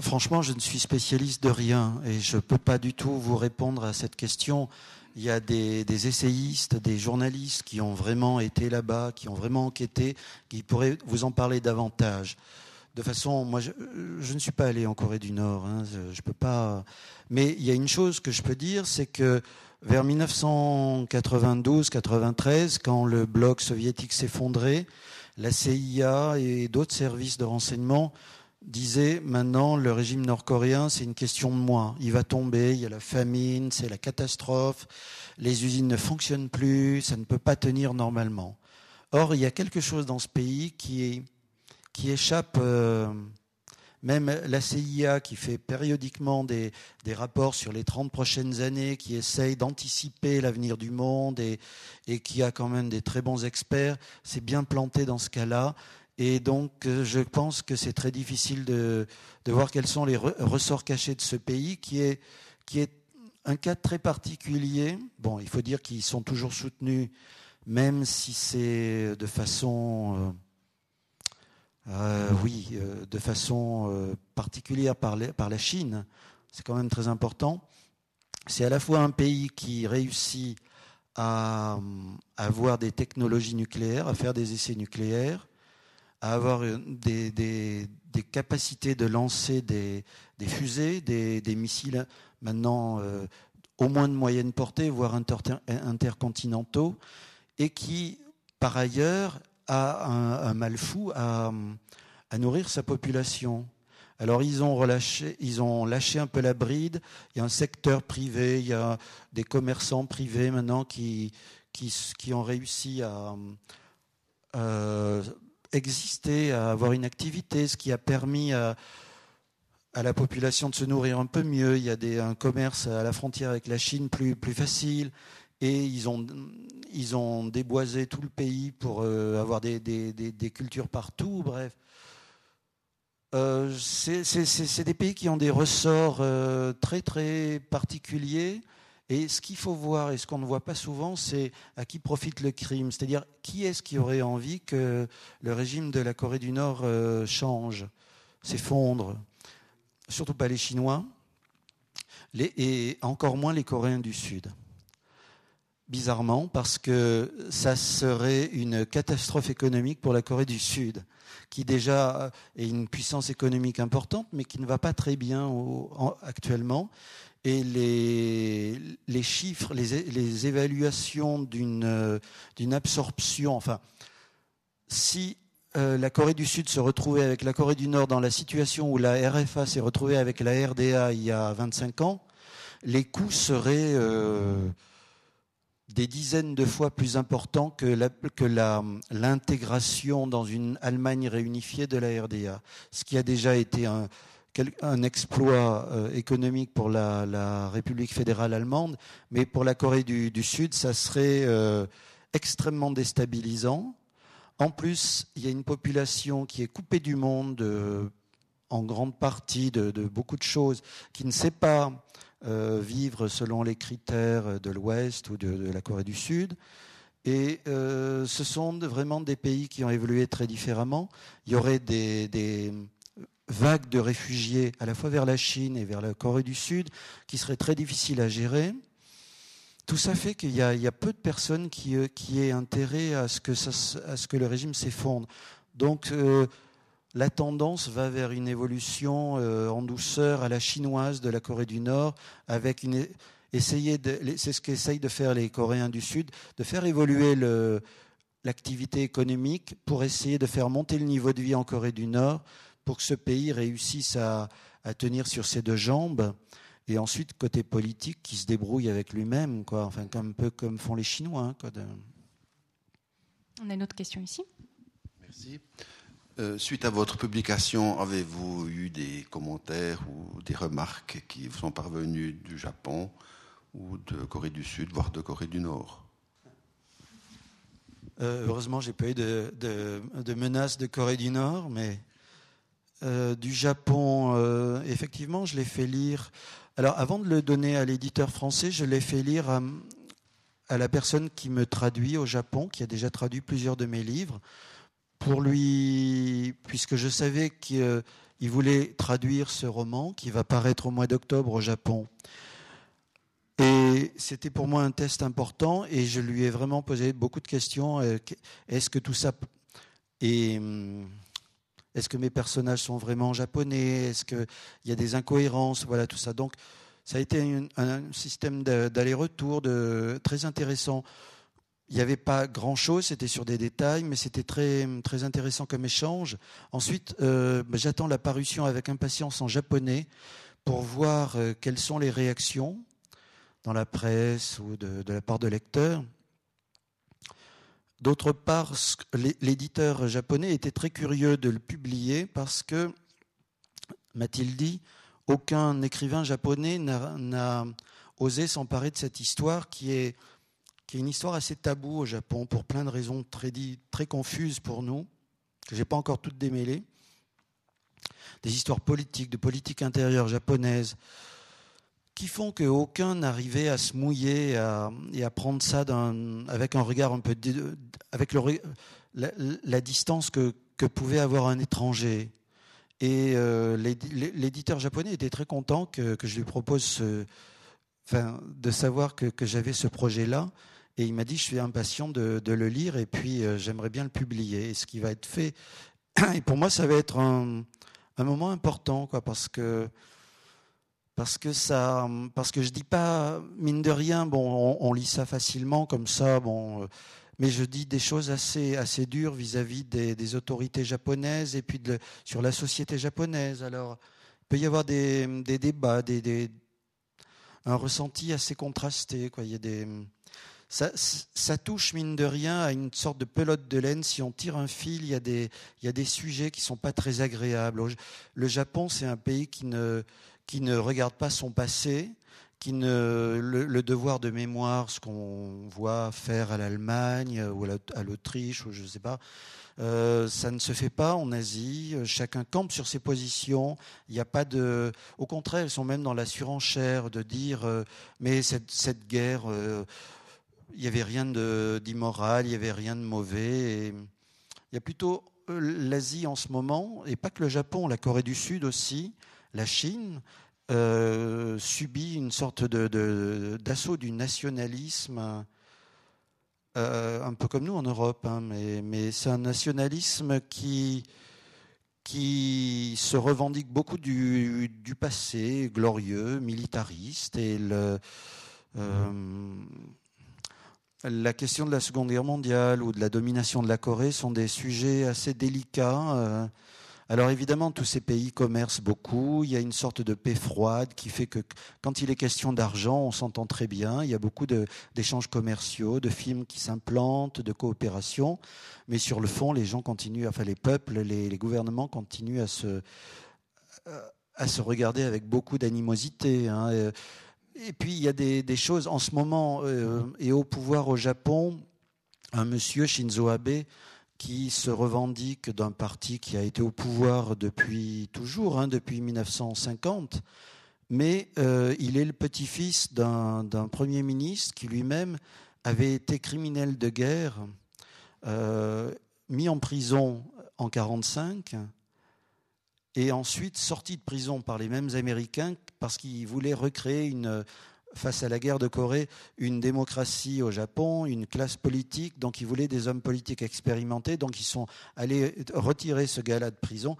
franchement, je ne suis spécialiste de rien et je ne peux pas du tout vous répondre à cette question. Il y a des, des, essayistes, des journalistes qui ont vraiment été là-bas, qui ont vraiment enquêté, qui pourraient vous en parler davantage de façon, moi, je, ne suis pas allé en Corée du Nord, hein, je, peux pas. Mais il y a une chose que je peux dire, c'est que vers 1992-93, quand le bloc soviétique s'effondrait, la CIA et d'autres services de renseignement disaient maintenant le régime nord-coréen, c'est une question de moi. Il va tomber, il y a la famine, c'est la catastrophe, les usines ne fonctionnent plus, ça ne peut pas tenir normalement. Or, il y a quelque chose dans ce pays qui échappe, euh, même la CIA qui fait périodiquement des, rapports sur les 30 prochaines années, qui essaye d'anticiper l'avenir du monde et, qui a quand même des très bons experts, c'est bien planté dans ce cas-là. Et donc, euh, je pense que c'est très difficile de, voir quels sont les ressorts cachés de ce pays, qui est, qui est un cas très particulier. Bon, il faut dire qu'ils sont toujours soutenus, même si c'est de façon euh, oui, euh, de façon euh, particulière par, la Chine, c'est quand même très important. C'est à la fois un pays qui réussit à, avoir des technologies nucléaires, à faire des essais nucléaires, à avoir des, capacités de lancer des, fusées, des, missiles maintenant au moins de moyenne portée, voire intercontinentaux, et qui, par ailleurs, a un, mal fou à, nourrir sa population. Alors ils ont relâché, ils ont lâché un peu la bride. Il y a un secteur privé, il y a des commerçants privés maintenant qui, qui, ont réussi à euh, exister, à avoir une activité, ce qui a permis à, à, la population de se nourrir un peu mieux. Il y a des, un commerce à la frontière avec la Chine plus, plus facile. Et ils ont, déboisé tout le pays pour euh, avoir des, cultures partout. Bref. Euh, c'est des pays qui ont des ressorts euh, très très particuliers et ce qu'il faut voir et ce qu'on ne voit pas souvent, c'est à qui profite le crime. C'est-à-dire, qui est-ce qui aurait envie que le régime de la Corée du Nord change, s'effondre? Surtout pas les Chinois, et encore moins les Coréens du Sud. Bizarrement, parce que ça serait une catastrophe économique pour la Corée du Sud, qui déjà est une puissance économique importante, mais qui ne va pas très bien actuellement. Et les, chiffres, les, les évaluations d'une absorption, enfin, si euh, la Corée du Sud se retrouvait avec la Corée du Nord dans la situation où la RFA s'est retrouvée avec la RDA il y a 25 ans, les coûts seraient euh, des dizaines de fois plus importants que l'intégration dans une Allemagne réunifiée de la RDA, ce qui a déjà été un, un exploit euh, économique pour la, République fédérale allemande, mais pour la Corée du, Sud, ça serait euh, extrêmement déstabilisant. En plus, il y a une population qui est coupée du monde euh, en grande partie de, beaucoup de choses, qui ne sait pas vivre selon les critères de l'Ouest ou de, la Corée du Sud. Et ce sont vraiment des pays qui ont évolué très différemment. Il y aurait des vague de réfugiés à la fois vers la Chine et vers la Corée du Sud qui serait très difficile à gérer. Tout ça fait qu'il y, a peu de personnes qui, euh, qui aient intérêt à ce que, le régime s'effondre. Donc euh, la tendance va vers une évolution euh, en douceur à la chinoise de la Corée du Nord, avec une essayer c'est ce qu'essayent de faire les Coréens du Sud, de faire évoluer l'activité économique pour essayer de faire monter le niveau de vie en Corée du Nord pour que ce pays réussisse à, tenir sur ses deux jambes. Et ensuite, côté politique, qui se débrouille avec lui-même, quoi. Enfin, un peu comme font les Chinois. Hein,
On a une autre question ici.
Merci. Euh, suite à votre publication, avez-vous eu des commentaires ou des remarques qui vous sont parvenus du Japon ou de Corée du Sud, voire de Corée du Nord?
Euh, Heureusement, j'ai pas eu de, de menaces de Corée du Nord, mais euh, du Japon, euh, effectivement, je l'ai fait lire. Alors, avant de le donner à l'éditeur français, je l'ai fait lire à, la personne qui me traduit au Japon, qui a déjà traduit plusieurs de mes livres, pour lui, puisque je savais qu'il voulait traduire ce roman qui va paraître au mois d'octobre au Japon. Et c'était pour moi un test important et je lui ai vraiment posé beaucoup de questions. Euh, est-ce que tout ça... Et hum, est-ce que mes personnages sont vraiment japonais? Est-ce qu'il y a des incohérences? Voilà, tout ça. Donc, ça a été un, système d'aller-retour très intéressant. Il n'y avait pas grand-chose, c'était sur des détails, mais c'était très, très intéressant comme échange. Ensuite, euh, bah, j'attends la parution avec impatience en japonais pour voir euh, quelles sont les réactions dans la presse ou de, de la part de lecteurs. D'autre part, l'éditeur japonais était très curieux de le publier parce que, m'a-t-il dit, aucun écrivain japonais n'a osé s'emparer de cette histoire qui est, qui est une histoire assez taboue au Japon pour plein de raisons très, très confuses pour nous, que je n'ai pas encore toutes démêlées. Des histoires politiques, de politique intérieure japonaise, qui font qu'aucun n'arrivait à se mouiller et à prendre ça avec un regard un peu, avec la, distance que, pouvait avoir un étranger. Et euh, l'éditeur japonais était très content que, je lui propose de savoir que j'avais ce projet-là. Et il m'a dit, je suis impatient de, le lire et puis euh, j'aimerais bien le publier. Et ce qui va être fait, et pour moi, ça va être un, moment important, quoi, parce que parce que ça, parce que je dis pas mine de rien, bon, on, lit ça facilement comme ça, bon, euh, mais je dis des choses assez assez dures vis-à-vis des, autorités japonaises et puis de, sur la société japonaise. Alors, il peut y avoir des, des débats, des, un ressenti assez contrasté, quoi. Il y a des ça, touche, mine de rien, à une sorte de pelote de laine. Si on tire un fil, il y a des, il y a des sujets qui ne sont pas très agréables. Le Japon, c'est un pays qui ne, qui ne regarde pas son passé, qui ne, le, devoir de mémoire, ce qu'on voit faire à l'Allemagne ou à l'Autriche, ou je sais pas, euh, ça ne se fait pas en Asie. Chacun campe sur ses positions. Il n'y a pas de. Au contraire, ils sont même dans la surenchère de dire euh, mais cette, cette guerre, euh, il n'y avait rien d'immoral, il n'y avait rien de mauvais. il y a plutôt l'Asie en ce moment, et pas que le Japon, la Corée du Sud aussi, la Chine euh, subit une sorte d'assaut du nationalisme, euh, un peu comme nous en Europe, hein, mais, c'est un nationalisme qui, qui se revendique beaucoup du, passé glorieux, militariste, et le, euh, la question de la Seconde Guerre mondiale ou de la domination de la Corée sont des sujets assez délicats. Alors évidemment, tous ces pays commercent beaucoup. Il y a une sorte de paix froide qui fait que quand il est question d'argent, on s'entend très bien. Il y a beaucoup d'échanges commerciaux, de films qui s'implantent, de coopération. Mais sur le fond, les gens continuent, enfin les peuples, les, gouvernements continuent à se, euh, à se regarder avec beaucoup d'animosité. Hein. Et puis il y a des, choses en ce moment euh, et au pouvoir au Japon, un monsieur Shinzo Abe qui se revendique d'un parti qui a été au pouvoir depuis toujours, hein, depuis 1950, mais euh, il est le petit-fils d'un Premier ministre qui lui-même avait été criminel de guerre, euh, mis en prison en 1945 et ensuite sorti de prison par les mêmes Américains parce qu'il voulait recréer une, face à la guerre de Corée, une démocratie au Japon, une classe politique. Donc, ils voulaient des hommes politiques expérimentés. Donc, ils sont allés retirer ce gars-là de prison.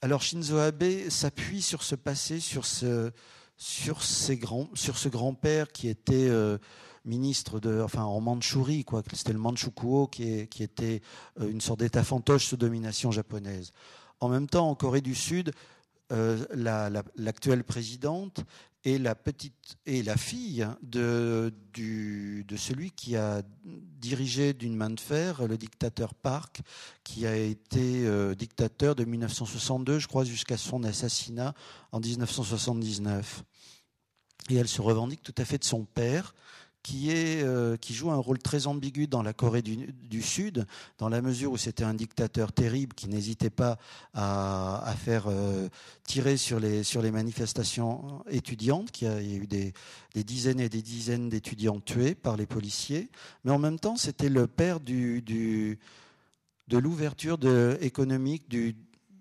Alors, Shinzo Abe s'appuie sur ce passé, sur ce, sur grands, sur ce grand-père qui était euh, ministre de, enfin, en Mandchourie, quoi. C'était le Manchukuo qui, qui était euh, une sorte d'État fantoche sous domination japonaise. En même temps, en Corée du Sud, euh, l'actuelle présidente et la petite et la fille de celui qui a dirigé d'une main de fer le dictateur Park, qui a été euh, dictateur de 1962, je crois, jusqu'à son assassinat en 1979. Et elle se revendique tout à fait de son père, qui, est, euh, qui joue un rôle très ambigu dans la Corée du, Sud, dans la mesure où c'était un dictateur terrible qui n'hésitait pas à, à faire euh, tirer sur les, sur les manifestations étudiantes, qui a, il y a eu des, des dizaines et des dizaines d'étudiants tués par les policiers, mais en même temps c'était le père de l'ouverture économique du,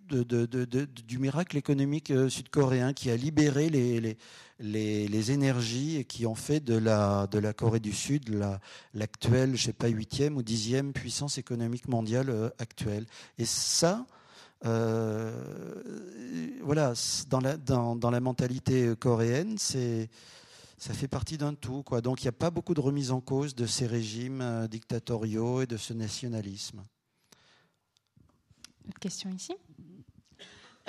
du miracle économique euh, sud-coréen qui a libéré les, les, énergies et qui ont fait de la, de la Corée du Sud l'actuelle, je sais pas, huitième ou dixième puissance économique mondiale euh, actuelle. Et ça, euh, voilà, dans la, dans, dans la mentalité coréenne, c'est ça fait partie d'un tout. Quoi. Donc il n'y a pas beaucoup de remise en cause de ces régimes euh, dictatoriaux et de ce nationalisme.
Une question ici?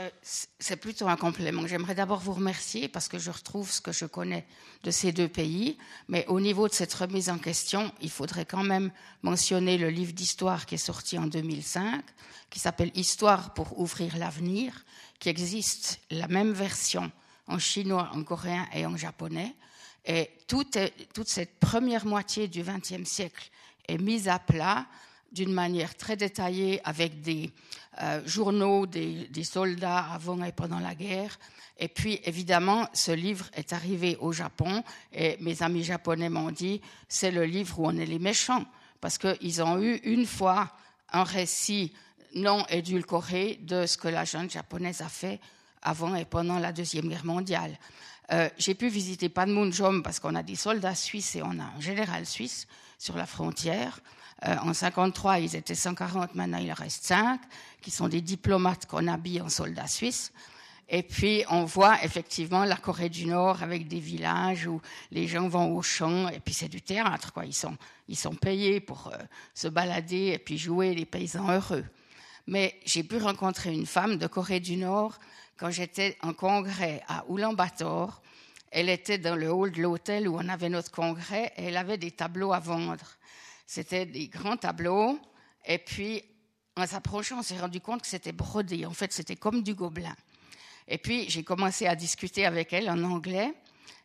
Euh, c'est plutôt un complément. J'aimerais d'abord vous remercier parce que je retrouve ce que je connais de ces deux pays. Mais au niveau de cette remise en question, il faudrait quand même mentionner le livre d'histoire qui est sorti en 2005, qui s'appelle Histoire pour ouvrir l'avenir, qui existe la même version en chinois, en coréen et en japonais. Et toute, toute cette première moitié du XXe siècle est mise à plat d'une manière très détaillée avec des euh, journaux des, soldats avant et pendant la guerre. Et puis, évidemment, ce livre est arrivé au Japon et mes amis japonais m'ont dit, c'est le livre où on est les méchants, parce qu'ils ont eu une fois un récit non édulcoré de ce que la jeune japonaise a fait avant et pendant la Deuxième Guerre mondiale. Euh, j'ai pu visiter Panmunjom parce qu'on a des soldats suisses et on a un général suisse sur la frontière. Euh, en 53, ils étaient 140, maintenant il reste 5, qui sont des diplomates qu'on habille en soldats suisses. Et puis, on voit effectivement la Corée du Nord avec des villages où les gens vont au champ, et puis c'est du théâtre, quoi. Ils sont, ils sont payés pour euh, se balader et puis jouer les paysans heureux. Mais j'ai pu rencontrer une femme de Corée du Nord quand j'étais en congrès à Ulaanbaatar. Elle était dans le hall de l'hôtel où on avait notre congrès et elle avait des tableaux à vendre. C'était des grands tableaux. Et puis, en s'approchant, on s'est rendu compte que c'était brodé. En fait, c'était comme du gobelin. Et puis, j'ai commencé à discuter avec elle en anglais.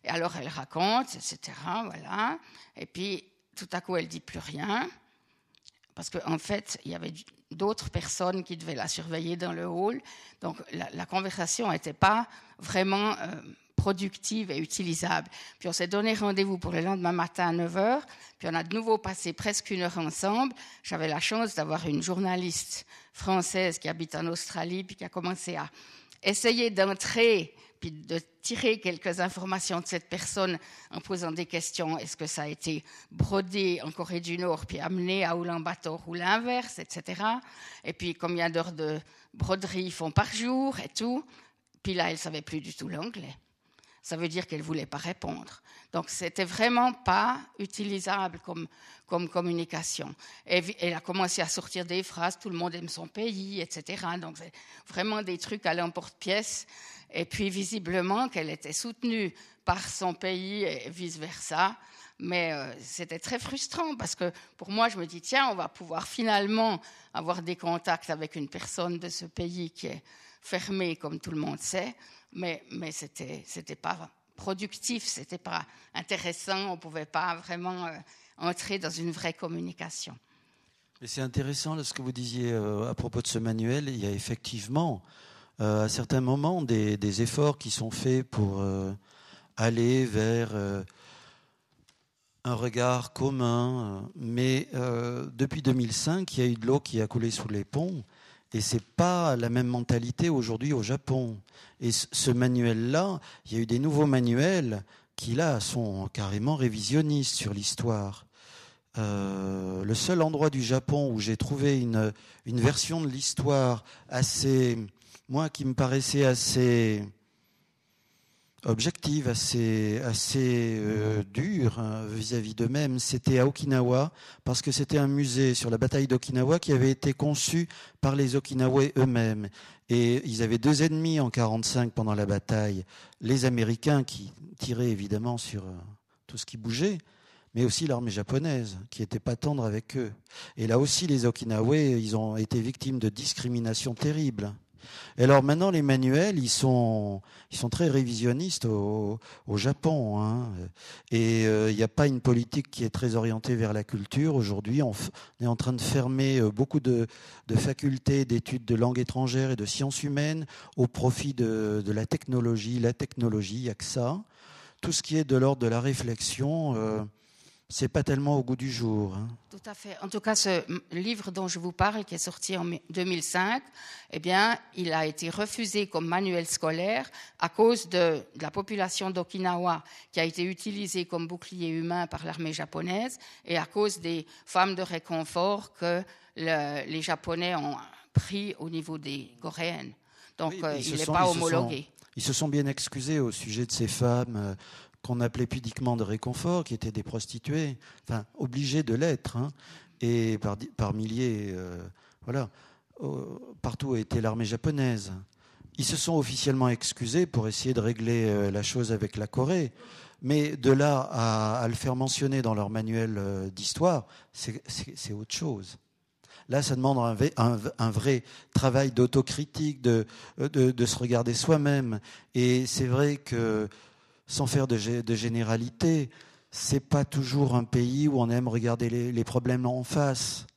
Et alors, elle raconte, etc. Voilà. Et puis, tout à coup, elle dit plus rien. Parce qu'en en fait, il y avait d'autres personnes qui devaient la surveiller dans le hall. Donc, la, conversation n'était pas vraiment euh, productive et utilisable. Puis, on s'est donné rendez-vous pour le lendemain matin à 9 h. Puis, on a de nouveau passé presque une heure ensemble. J'avais la chance d'avoir une journaliste française qui habite en Australie, puis qui a commencé à essayer d'entrer puis de tirer quelques informations de cette personne en posant des questions. Est-ce que ça a été brodé en Corée du Nord puis amené à Ulaanbaatar ou l'inverse, etc. Et puis combien d'heures de broderie font par jour et tout. Puis là, elle savait plus du tout l'anglais. Ça veut dire qu'elle voulait pas répondre. Donc c'était vraiment pas utilisable comme, communication. Et elle a commencé à sortir des phrases, tout le monde aime son pays, etc. Donc vraiment des trucs à l'emporte-pièce. Et puis visiblement qu'elle était soutenue par son pays et vice-versa. Mais euh, c'était très frustrant parce que pour moi, je me dis, tiens, on va pouvoir finalement avoir des contacts avec une personne de ce pays qui est fermé, comme tout le monde sait. Mais, mais c'était, c'était pas productif, c'était pas intéressant, on pouvait pas vraiment euh, entrer dans une vraie communication.
Mais c'est intéressant ce que vous disiez euh, à propos de ce manuel. Il y a effectivement euh, à certains moments des, efforts qui sont faits pour aller vers un regard commun. Mais depuis 2005, il y a eu de l'eau qui a coulé sous les ponts. Et c'est pas la même mentalité aujourd'hui au Japon. Et ce manuel-là, il y a eu des nouveaux manuels qui là sont carrément révisionnistes sur l'histoire. le seul endroit du Japon où j'ai trouvé une, une version de l'histoire assez moi qui me paraissait assez objective, assez, assez euh, hein, vis-à-vis d'eux-mêmes, c'était à Okinawa, parce que c'était un musée sur la bataille d'Okinawa qui avait été conçu par les Okinawais eux-mêmes. Et ils avaient deux ennemis en 1945 pendant la bataille, les Américains qui tiraient évidemment sur euh, tout ce qui bougeait, mais aussi l'armée japonaise, qui n'était pas tendre avec eux. Et là aussi, les Okinawais, ils ont été victimes de discrimination terrible. Alors maintenant, les manuels, ils sont, ils sont très révisionnistes au, Japon. Hein. Et euh, il n'y a pas une politique qui est très orientée vers la culture. Aujourd'hui, on, est en train de fermer euh, beaucoup de, facultés d'études de langue étrangère et de sciences humaines au profit de, la technologie. La technologie, il n'y a que ça. Tout ce qui est de l'ordre de la réflexion. Euh, c'est pas tellement au goût du jour. Hein.
Tout à fait. En tout cas, ce livre dont je vous parle, qui est sorti en 2005, eh bien, il a été refusé comme manuel scolaire à cause de, la population d'Okinawa qui a été utilisée comme bouclier humain par l'armée japonaise et à cause des femmes de réconfort que les Japonais ont pris au niveau des Coréennes. Donc, euh, il n'est pas homologué.
ils se sont bien excusés au sujet de ces femmes euh, qu'on appelait pudiquement de réconfort, qui étaient des prostituées, enfin obligées de l'être, hein, et par, par milliers, euh, voilà, partout a été l'armée japonaise. Ils se sont officiellement excusés pour essayer de régler euh, la chose avec la Corée, mais de là à, le faire mentionner dans leur manuel euh, d'histoire, c'est autre chose. Là, ça demande un, vrai travail d'autocritique, de, de, se regarder soi-même. Et c'est vrai que sans faire de, de généralité, c'est pas toujours un pays où on aime regarder les, problèmes en face.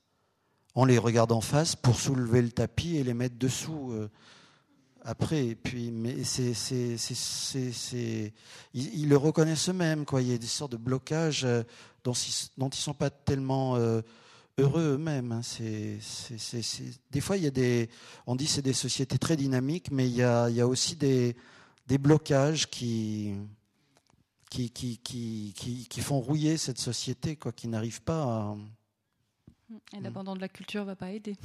On les regarde en face pour soulever le tapis et les mettre dessous. Euh, après, puis, mais c'est, c'est, ils, le reconnaissent eux-mêmes, quoi. Il y a des sortes de blocages euh, dont, dont ils sont pas tellement euh, heureux eux-mêmes. Hein. C'est, des fois, il y a des, on dit c'est des sociétés très dynamiques, mais il y a, il y a aussi des, des blocages qui, qui, qui, qui, qui, font rouiller cette société, quoi, qui n'arrivent pas à.
Et l'abandon de la culture ne va pas aider.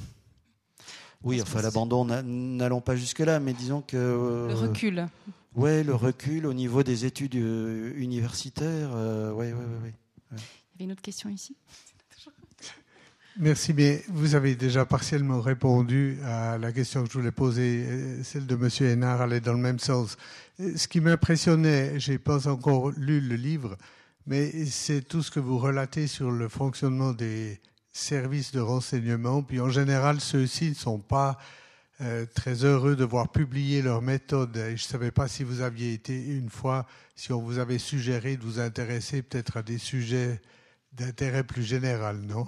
Oui, enfin l'abandon, n'allons pas jusque-là, mais disons que...
le recul.
Oui, le recul au niveau des études universitaires. Oui, oui, oui.
Il y avait une autre question ici?
Merci, mais vous avez déjà partiellement répondu à la question que je voulais poser. Celle de M. Hénard allait dans le même sens. Ce qui m'impressionnait, je n'ai pas encore lu le livre, mais c'est tout ce que vous relatez sur le fonctionnement des services de renseignement. Puis en général, ceux-ci ne sont pas euh, très heureux de voir publier leurs méthodes. je ne savais pas si vous aviez été une fois, si on vous avait suggéré de vous intéresser peut-être à des sujets d'intérêt plus général, non?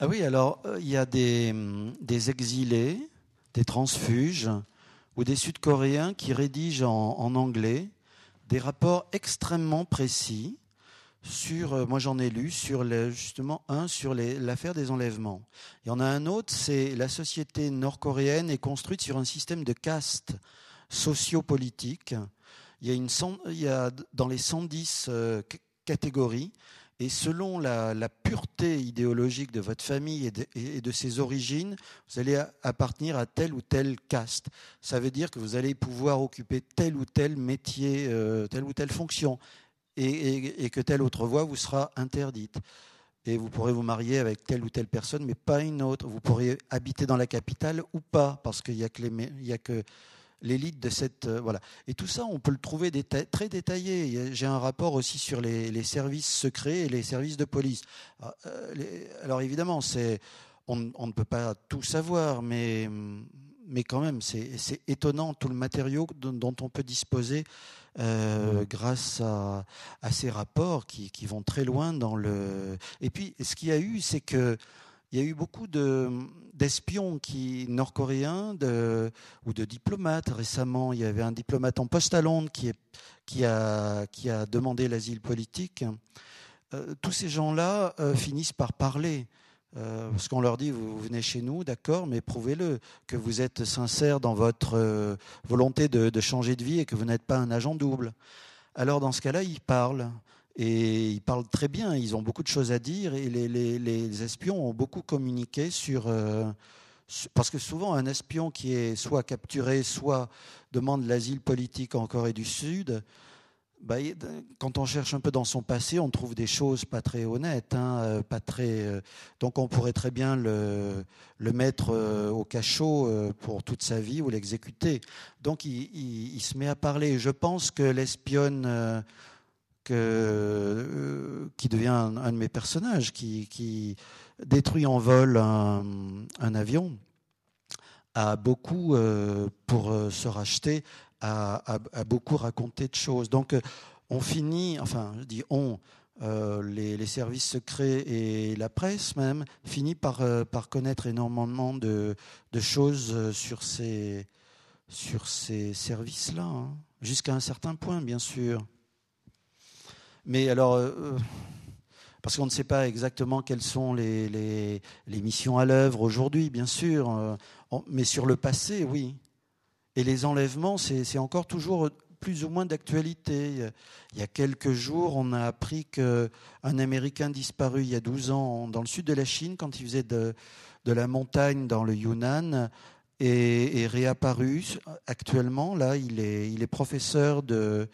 Ah oui, alors euh, il y a des, hum, des, exilés, des transfuges ou des Sud-Coréens qui rédigent en, anglais des rapports extrêmement précis sur, euh, moi j'en ai lu, sur justement un sur l'affaire des enlèvements. Il y en a un autre, c'est la société nord-coréenne est construite sur un système de castes sociopolitiques. Il y a, il y a dans les 110 euh, catégories, et selon la, pureté idéologique de votre famille et de, ses origines, vous allez appartenir à telle ou telle caste. Ça veut dire que vous allez pouvoir occuper tel ou tel métier, euh, telle ou telle fonction, et, que telle autre voie vous sera interdite. Et vous pourrez vous marier avec telle ou telle personne, mais pas une autre. Vous pourrez habiter dans la capitale ou pas, parce qu'il n'y a que, les, a que l'élite de cette euh, voilà. Et tout ça, on peut le trouver très détaillé. J'ai un rapport aussi sur les, services secrets et les services de police. Alors, ah, euh, évidemment, c'est on, ne peut pas tout savoir, mais mais quand même, c'est étonnant tout le matériau dont, on peut disposer euh, grâce à, ces rapports qui, qui, vont très loin dans le. Et puis, ce qu'il y a eu, c'est que il y a eu beaucoup d'espions qui nord-coréens ou de diplomates. Récemment, il y avait un diplomate en poste à Londres qui, a, qui a demandé l'asile politique. Euh, tous ces gens-là euh, finissent par parler. Euh, parce qu'on leur dit, vous, venez chez nous, d'accord, mais prouvez-le, que vous êtes sincère dans votre volonté de, de, changer de vie et que vous n'êtes pas un agent double. Alors dans ce cas-là, ils parlent. Et ils parlent très bien, ils ont beaucoup de choses à dire et les, espions ont beaucoup communiqué euh, sur... parce que souvent, un espion qui est soit capturé, soit demande l'asile politique en Corée du Sud, bah, quand on cherche un peu dans son passé, on trouve des choses pas très honnêtes, hein, euh, pas très. Euh, donc on pourrait très bien le, le mettre au cachot pour toute sa vie ou l'exécuter. Donc il, il, se met à parler. Je pense que l'espionne euh, qui devient un, de mes personnages, qui, détruit en vol un, avion, a beaucoup, euh, pour euh, se racheter, a, beaucoup raconté de choses. Donc on finit, enfin je dis on, les, services secrets et la presse même, finit par, par connaître énormément de, choses sur ces, sur ces services-là, hein. jusqu'à un certain point bien sûr. Mais alors, euh, euh, parce qu'on ne sait pas exactement quelles sont les, les, missions à l'œuvre aujourd'hui, bien sûr, euh, mais sur le passé, oui. Et les enlèvements, c'est encore toujours plus ou moins d'actualité. Il y a quelques jours, on a appris qu'un Américain disparu il y a 12 ans dans le sud de la Chine, quand il faisait de, de la montagne dans le Yunnan, est, est, réapparu actuellement. Là, il est, il est professeur de,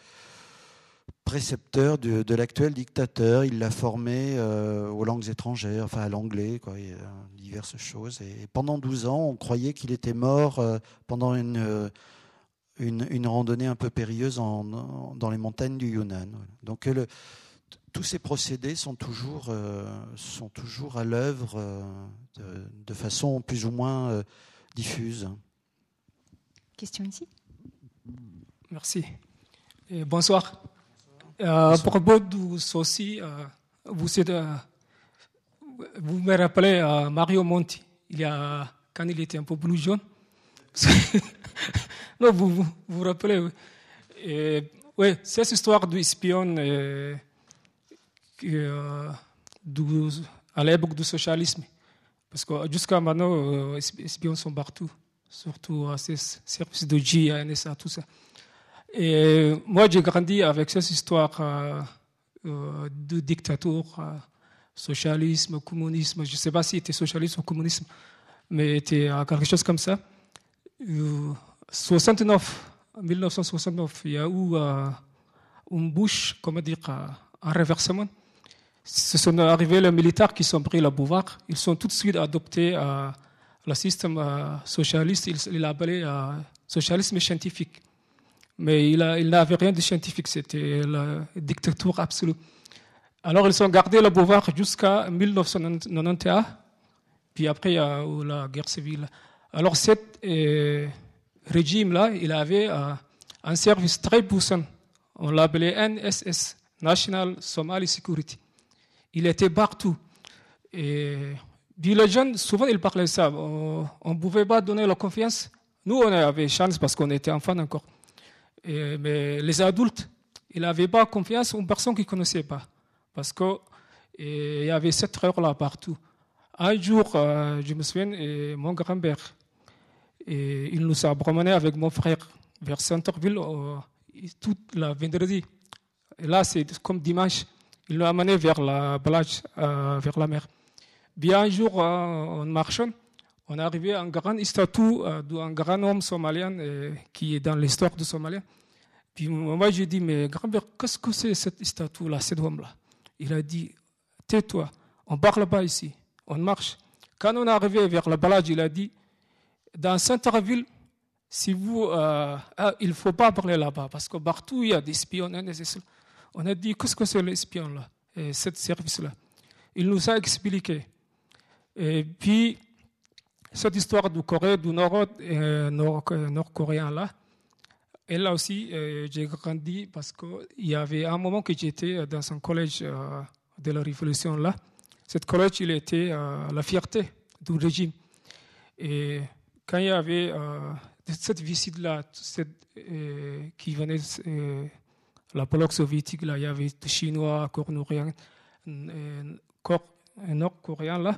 précepteur de, l'actuel dictateur. Il l'a formé euh, aux langues étrangères, enfin à l'anglais, quoi, diverses choses. Et pendant 12 ans, on croyait qu'il était mort euh, pendant une, une, randonnée un peu périlleuse dans les montagnes du Yunnan. Donc le, tous ces procédés sont toujours, euh, sont toujours à l'œuvre de, de, façon plus ou moins diffuse.
Question ici?
Merci. Et bonsoir. Euh, à propos de ceci, euh, vous, euh, vous me rappelez Mario Monti, il y a, quand il était un peu plus jeune. non, vous, vous vous rappelez, oui. oui, cette histoire du espion à l'époque du socialisme. Parce que jusqu'à maintenant, les espions sont partout, surtout à ces services de GIA, NSA, tout ça. Et moi, j'ai grandi avec cette histoire euh, euh, de dictature, socialisme, communisme, je ne sais pas si c'était socialisme ou communisme, mais c'était quelque chose comme ça. 69, 1969, il y a eu une bouche, comment dire, un renversement. Ce sont arrivés les militaires qui sont pris le pouvoir. Ils sont tout de suite adoptés le système socialiste. Il l'appelait socialisme scientifique. Mais il, n'avait rien de scientifique. C'était la dictature absolue. Alors ils ont gardé le pouvoir jusqu'à 1991. Puis après, il y a la guerre civile. Alors, ce euh, régime-là, il avait euh, un service très puissant. On l'appelait NSS, National Somali Security. Il était partout. Et puis les jeunes, souvent, ils parlaient ça. On ne pouvait pas donner la confiance. Nous, on avait chance parce qu'on était enfants encore. Mais les adultes, ils n'avaient pas confiance en personne qu'ils ne connaissaient pas. Parce qu'il y avait cette terreur là partout. Un jour, euh, je me souviens, mon grand-père, il nous a promené avec mon frère vers Centerville toute la vendredi. Là, c'est comme dimanche. Il nous a amené vers la plage, euh, vers la mer. Bien un jour, euh, en marchant, on est arrivé à une grande statue d'un grand homme somalien qui est dans l'histoire du Somalie. Puis moi, j'ai dit, mais grand-père, qu'est-ce que c'est cette statue-là, cet homme-là? Il a dit, tais-toi, on parle pas ici on marche. Quand on est arrivé vers la balade, il a dit, dans Centreville, si vous, euh, il ne faut pas parler là-bas, parce que partout il y a des espions. On a dit, qu'est-ce que c'est l'espion là, et ce service-là? Il nous a expliqué. Et puis, cette histoire du Corée du Nord, euh, nord-coréen là, et là aussi, euh, j'ai grandi parce qu'il y avait un moment que j'étais dans un collège de la Révolution là. Cette collège, il était euh, la fierté du régime. Et quand il y avait euh, cette visite-là, euh, qui venait de la bloc soviétique, là, il y avait des Chinois, Nord-Coréens, là,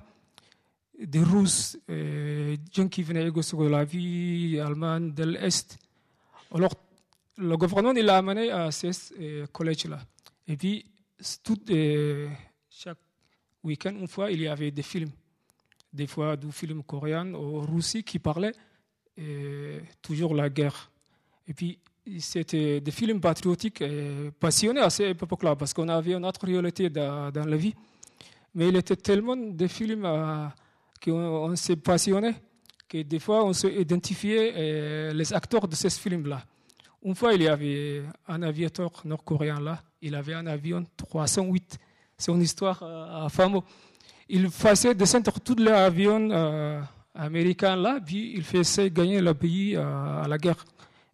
des Russes, des gens qui venaient de la vie allemande de l'Est. Alors, le gouvernement il a amené à ces collèges-là. Et puis, tout, chaque week-end, une fois, il y avait des films, des fois des films coréens ou russes qui parlaient toujours la guerre. Et puis, c'était des films patriotiques et passionnés à cette époque-là, parce qu'on avait une autre réalité dans, la vie. Mais il était tellement des films euh, qu'on s'est passionné que des fois on s'est identifié euh, les acteurs de ces films-là. Une fois, il y avait un aviateur nord-coréen là, il avait un avion 308 c'est une histoire euh, fameuse. Il faisait descendre tous les avions euh, américains là, puis il faisait gagner le pays à la guerre.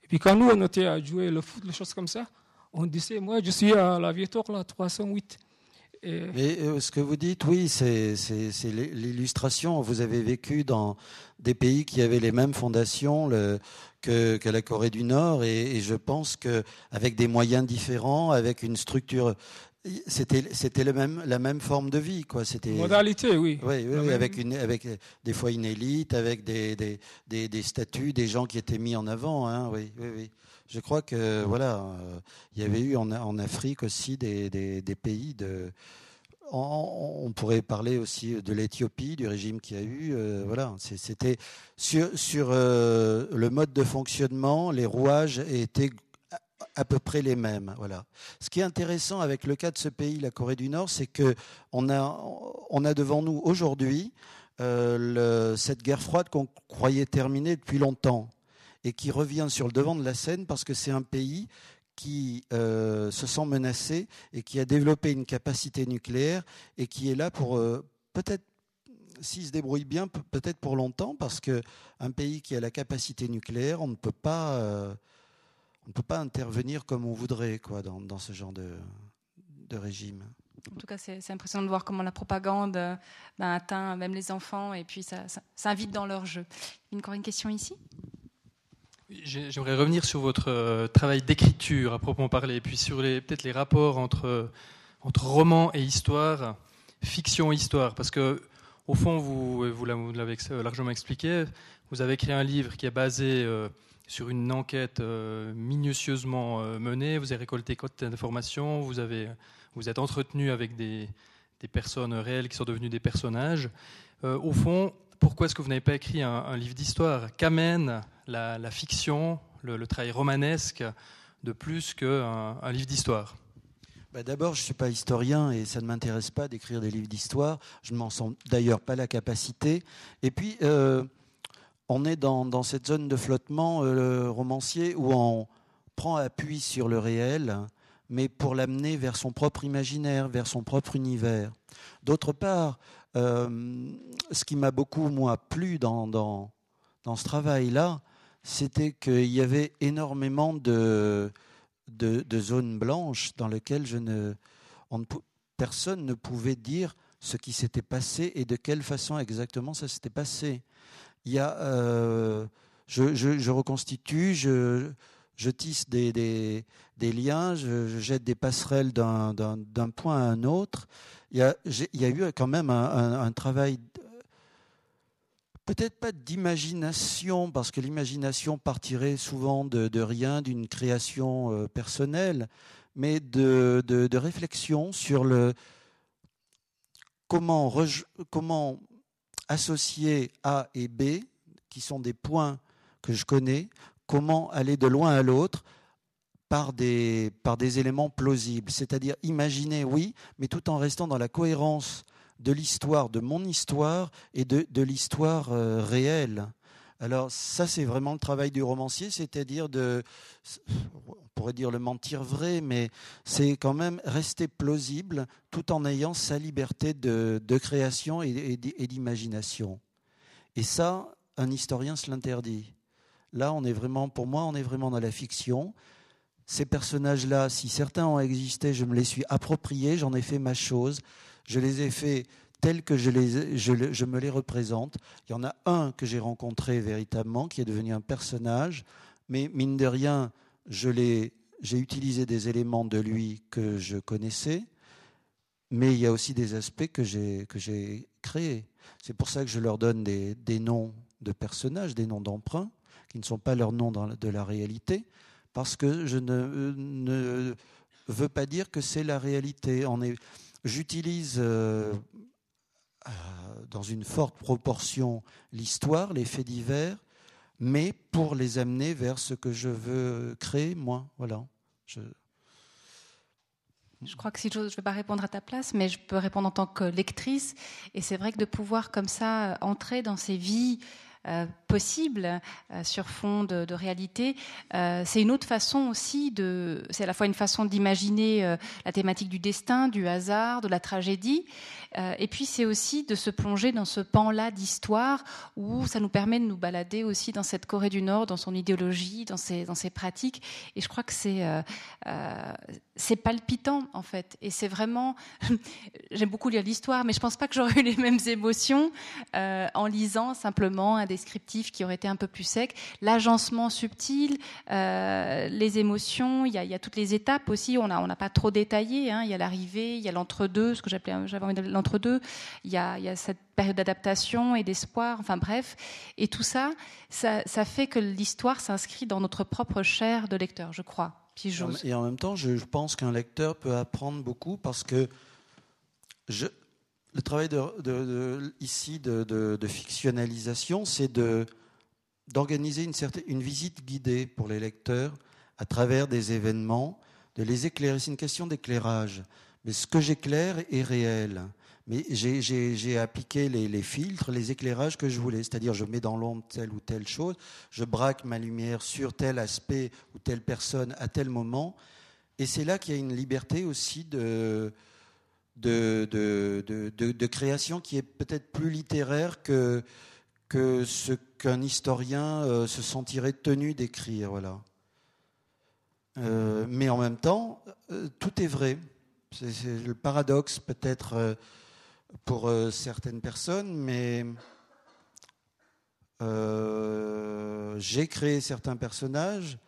Et puis quand nous, on était à jouer le foot, les choses comme ça, on disait, moi, je suis à l'aviateur là, 308.
Mais ce que vous dites, oui, c'est l'illustration. Vous avez vécu dans des pays qui avaient les mêmes fondations le, que, que, la Corée du Nord, et, et je pense qu'avec des moyens différents, avec une structure c'était même la même forme de vie quoi. C'était
modalité oui.
Oui, oui, avec une avec des fois une élite avec des des, des, des statuts des gens qui étaient mis en avant hein, oui oui oui je crois que voilà euh, il y avait eu en, en Afrique aussi des, des, des pays de on, pourrait parler aussi de l'Éthiopie, du régime qu'il y a eu. Euh, voilà, c'était sur, sur euh, le mode de fonctionnement, les rouages étaient à peu près les mêmes. Voilà. Ce qui est intéressant avec le cas de ce pays, la Corée du Nord, c'est que on a, on a devant nous aujourd'hui cette guerre froide qu'on croyait terminée depuis longtemps et qui revient sur le devant de la scène parce que c'est un pays qui euh, se sent menacé et qui a développé une capacité nucléaire et qui est là pour euh, peut-être s'il se débrouille bien, peut-être pour longtemps, parce qu'un pays qui a la capacité nucléaire, on ne peut pas on ne peut pas intervenir comme on voudrait quoi, dans, ce genre de, régime.
En tout cas, c'est impressionnant de voir comment la propagande euh, ben, atteint même les enfants et puis ça, ça, invite dans leur jeu. Encore une question ici?
J'aimerais revenir sur votre euh, travail d'écriture à proprement parler, puis sur peut-être les rapports entre, entre roman et histoire, fiction et histoire, parce que au fond, vous, l'avez largement expliqué, vous avez écrit un livre qui est basé euh, sur une enquête euh, minutieusement euh, menée, vous avez récolté quantité d'informations, vous, vous êtes entretenu avec des, des personnes réelles qui sont devenues des personnages. au fond, pourquoi est-ce que vous n'avez pas écrit un, livre d'histoire Qu'amène la, fiction, le, travail romanesque, de plus qu'un un livre d'histoire?
Bah, D'abord, je ne suis pas historien et ça ne m'intéresse pas d'écrire des livres d'histoire. Je ne m'en sens d'ailleurs pas la capacité. Et puis, euh, on est dans, cette zone de flottement euh, romancier où on prend appui sur le réel, mais pour l'amener vers son propre imaginaire, vers son propre univers. D'autre part, euh, ce qui m'a beaucoup, moi, plu dans, dans, ce travail-là, c'était qu'il y avait énormément de, de, zones blanches dans lesquelles je ne, personne ne pouvait dire ce qui s'était passé et de quelle façon exactement ça s'était passé. Il y a, euh, je, je, reconstitue, je, je tisse des, des, des liens, je, je, jette des passerelles d'un point à un autre, il y a, il y a eu quand même un, travail, peut-être pas d'imagination, parce que l'imagination partirait souvent de, rien, d'une création euh, personnelle, mais de, de, réflexion sur le comment, comment associer A et B, qui sont des points que je connais, comment aller de loin à l'autre par des, par des éléments plausibles, c'est-à-dire imaginer, oui, mais tout en restant dans la cohérence de l'histoire, de mon histoire et de, de l'histoire euh, réelle. Alors ça, c'est vraiment le travail du romancier, c'est-à-dire de, on pourrait dire le mentir vrai, mais c'est quand même rester plausible tout en ayant sa liberté de, de création et, et d'imagination. Et ça, un historien se l'interdit. Là, on est vraiment, pour moi, on est vraiment dans la fiction ces personnages-là, si certains ont existé, je me les suis appropriés, j'en ai fait ma chose, je les ai fait tels que je, les, je, me les représente. Il y en a un que j'ai rencontré véritablement, qui est devenu un personnage, mais mine de rien, j'ai utilisé des éléments de lui que je connaissais, mais il y a aussi des aspects que j'ai créés. C'est pour ça que je leur donne des, des noms de personnages, des noms d'emprunts, qui ne sont pas leurs noms dans, de la réalité, parce que je ne, ne veux pas dire que c'est la réalité. J'utilise euh, euh, dans une forte proportion l'histoire, les faits divers, mais pour les amener vers ce que je veux créer, moi. Voilà. Je...
Je crois que si je ne vais pas répondre à ta place, mais je peux répondre en tant que lectrice. Et c'est vrai que de pouvoir comme ça entrer dans ces vies possible euh, sur fond de, réalité. Euh, c'est une autre façon aussi de, c'est à la fois une façon d'imaginer la thématique du destin, du hasard, de la tragédie, et puis c'est aussi de se plonger dans ce pan-là d'histoire où ça nous permet de nous balader aussi dans cette Corée du Nord, dans son idéologie, dans ses, dans ses pratiques. Et je crois que c'est c'est palpitant en fait. Et c'est vraiment, j'aime beaucoup lire l'histoire, mais je pense pas que j'aurais eu les mêmes émotions en lisant simplement un descriptif qui aurait été un peu plus sec. L'agencement subtil, euh, les émotions, il y, a, toutes les étapes aussi. On n'a on pas trop détaillé. Hein. Il y a l'arrivée, il y a l'entre-deux, ce que j'avais envie l'entre-deux. Il, y a, il y a cette période d'adaptation et d'espoir. Enfin bref, et tout ça, ça, ça fait que l'histoire s'inscrit dans notre propre chair de lecteur, je crois.
Et en même temps, je pense qu'un lecteur peut apprendre beaucoup parce que je, le travail de, ici de, fictionnalisation, c'est d'organiser une, une visite guidée pour les lecteurs à travers des événements, de les éclairer. C'est une question d'éclairage. Mais ce que j'éclaire est réel. Mais j'ai appliqué les, filtres, les éclairages que je voulais. C'est-à-dire, je mets dans l'ombre telle ou telle chose, je braque ma lumière sur tel aspect ou telle personne à tel moment. Et c'est là qu'il y a une liberté aussi de, création qui est peut-être plus littéraire que, que ce qu'un historien euh, se sentirait tenu d'écrire. Voilà. Euh, mais en même temps, euh, tout est vrai. C'est le paradoxe peut-être pour certaines personnes, mais j'ai créé certains personnages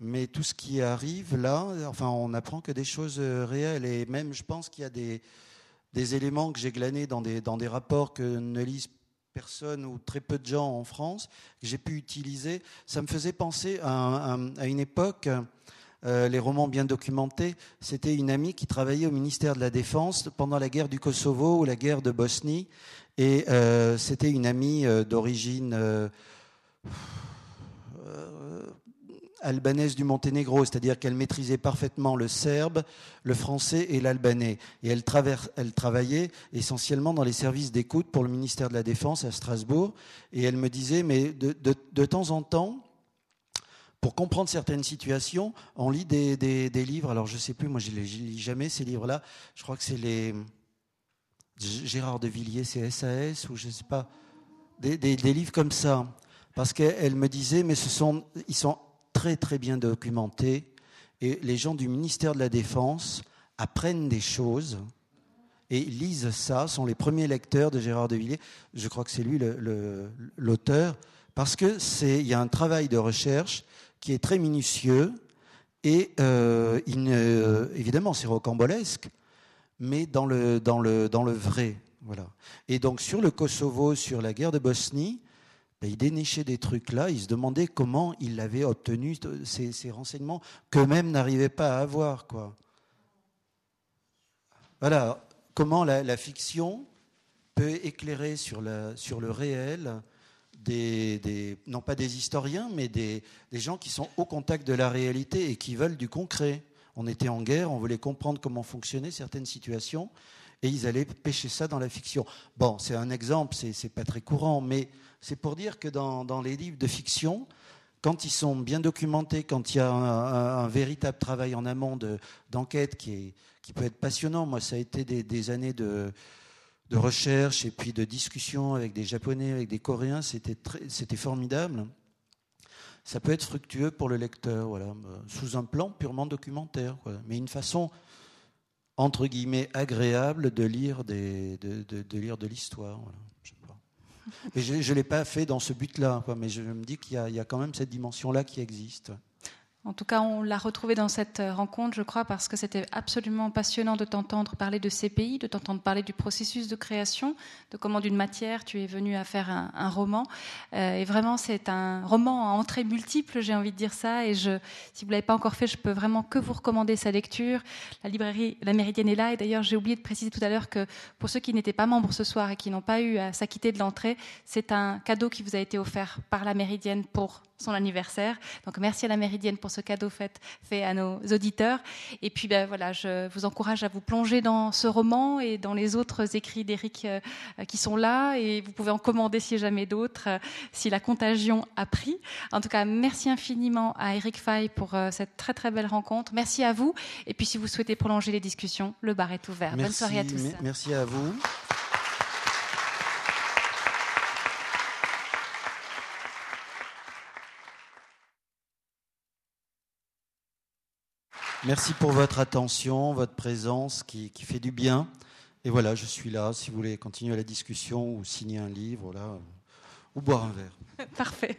mais tout ce qui arrive là, enfin, on n'apprend que des choses euh, réelles. Et même, je pense qu'il y a des, des éléments que j'ai glanés dans des, dans des rapports que ne lisent personne ou très peu de gens en France, que j'ai pu utiliser. Ça me faisait penser à, une époque euh, les romans bien documentés, c'était une amie qui travaillait au ministère de la Défense pendant la guerre du Kosovo ou la guerre de Bosnie. Et euh, c'était une amie euh, d'origine albanaise du Monténégro, c'est-à-dire qu'elle maîtrisait parfaitement le serbe, le français et l'albanais. Et elle, travaillait essentiellement dans les services d'écoute pour le ministère de la Défense à Strasbourg. Et elle me disait, mais de, temps en temps, pour comprendre certaines situations, on lit des, livres. Alors je ne sais plus, moi je ne lis jamais ces livres-là. Je crois que c'est les Gérard de Villiers, c'est SAS ou je ne sais pas, des, livres comme ça. Parce qu'elle me disait, mais ce sont, ils sont très très bien documenté et les gens du ministère de la Défense apprennent des choses et lisent ça, sont les premiers lecteurs de Gérard de Villiers. Je crois que c'est lui l'auteur, parce que c'est il y a un travail de recherche qui est très minutieux et euh, évidemment c'est rocambolesque, mais dans le dans le dans le vrai, voilà. Et donc sur le Kosovo, sur la guerre de Bosnie, ben, il dénichait des trucs là, il se demandait comment il avait obtenu ces, renseignements qu'eux-mêmes n'arrivaient pas à avoir. Quoi. Voilà, comment la, fiction peut éclairer sur, sur le réel non pas des historiens, mais des, gens qui sont au contact de la réalité et qui veulent du concret. On était en guerre, on voulait comprendre comment fonctionnaient certaines situations, et ils allaient pêcher ça dans la fiction. Bon, c'est un exemple, c'est pas très courant, mais c'est pour dire que dans, les livres de fiction, quand ils sont bien documentés, quand il y a un, véritable travail en amont d'enquête qui peut être passionnant, moi ça a été des, années de, recherche et puis de discussion avec des Japonais, avec des Coréens, c'était formidable. Ça peut être fructueux pour le lecteur, voilà, sous un plan purement documentaire, mais une façon entre guillemets agréable de lire, des, de, lire de l'histoire. Voilà je ne l'ai pas fait dans ce but-là, mais je me dis qu'il y, y, a quand même cette dimension-là qui existe.
En tout cas, on l'a retrouvé dans cette euh, rencontre, je crois, parce que c'était absolument passionnant de t'entendre parler de ces pays, de t'entendre parler du processus de création, de comment d'une matière tu es venu à faire un, roman. Euh, et vraiment, c'est un roman à entrée multiple, j'ai envie de dire ça. Et si vous l'avez pas encore fait, je peux vraiment que vous recommander sa lecture. La librairie La Méridienne est là. Et d'ailleurs, j'ai oublié de préciser tout à l'heure que pour ceux qui n'étaient pas membres ce soir et qui n'ont pas eu à s'acquitter de l'entrée, c'est un cadeau qui vous a été offert par La Méridienne pour son anniversaire. Donc merci à la Méridienne pour ce cadeau fait, fait à nos auditeurs. Et puis ben, voilà, je vous encourage à vous plonger dans ce roman et dans les autres écrits d'Éric euh, qui sont là. Et vous pouvez en commander si jamais d'autres, euh, si la contagion a pris. En tout cas, merci infiniment à Éric Fay pour euh, cette très très belle rencontre. Merci à vous. Et puis si vous souhaitez prolonger les discussions, le bar est ouvert. Bonne soirée à tous.
Merci à vous. Merci pour votre attention, votre présence qui, fait du bien. Et voilà, je suis là si vous voulez continuer la discussion ou signer un livre là, ou boire un verre.
Parfait.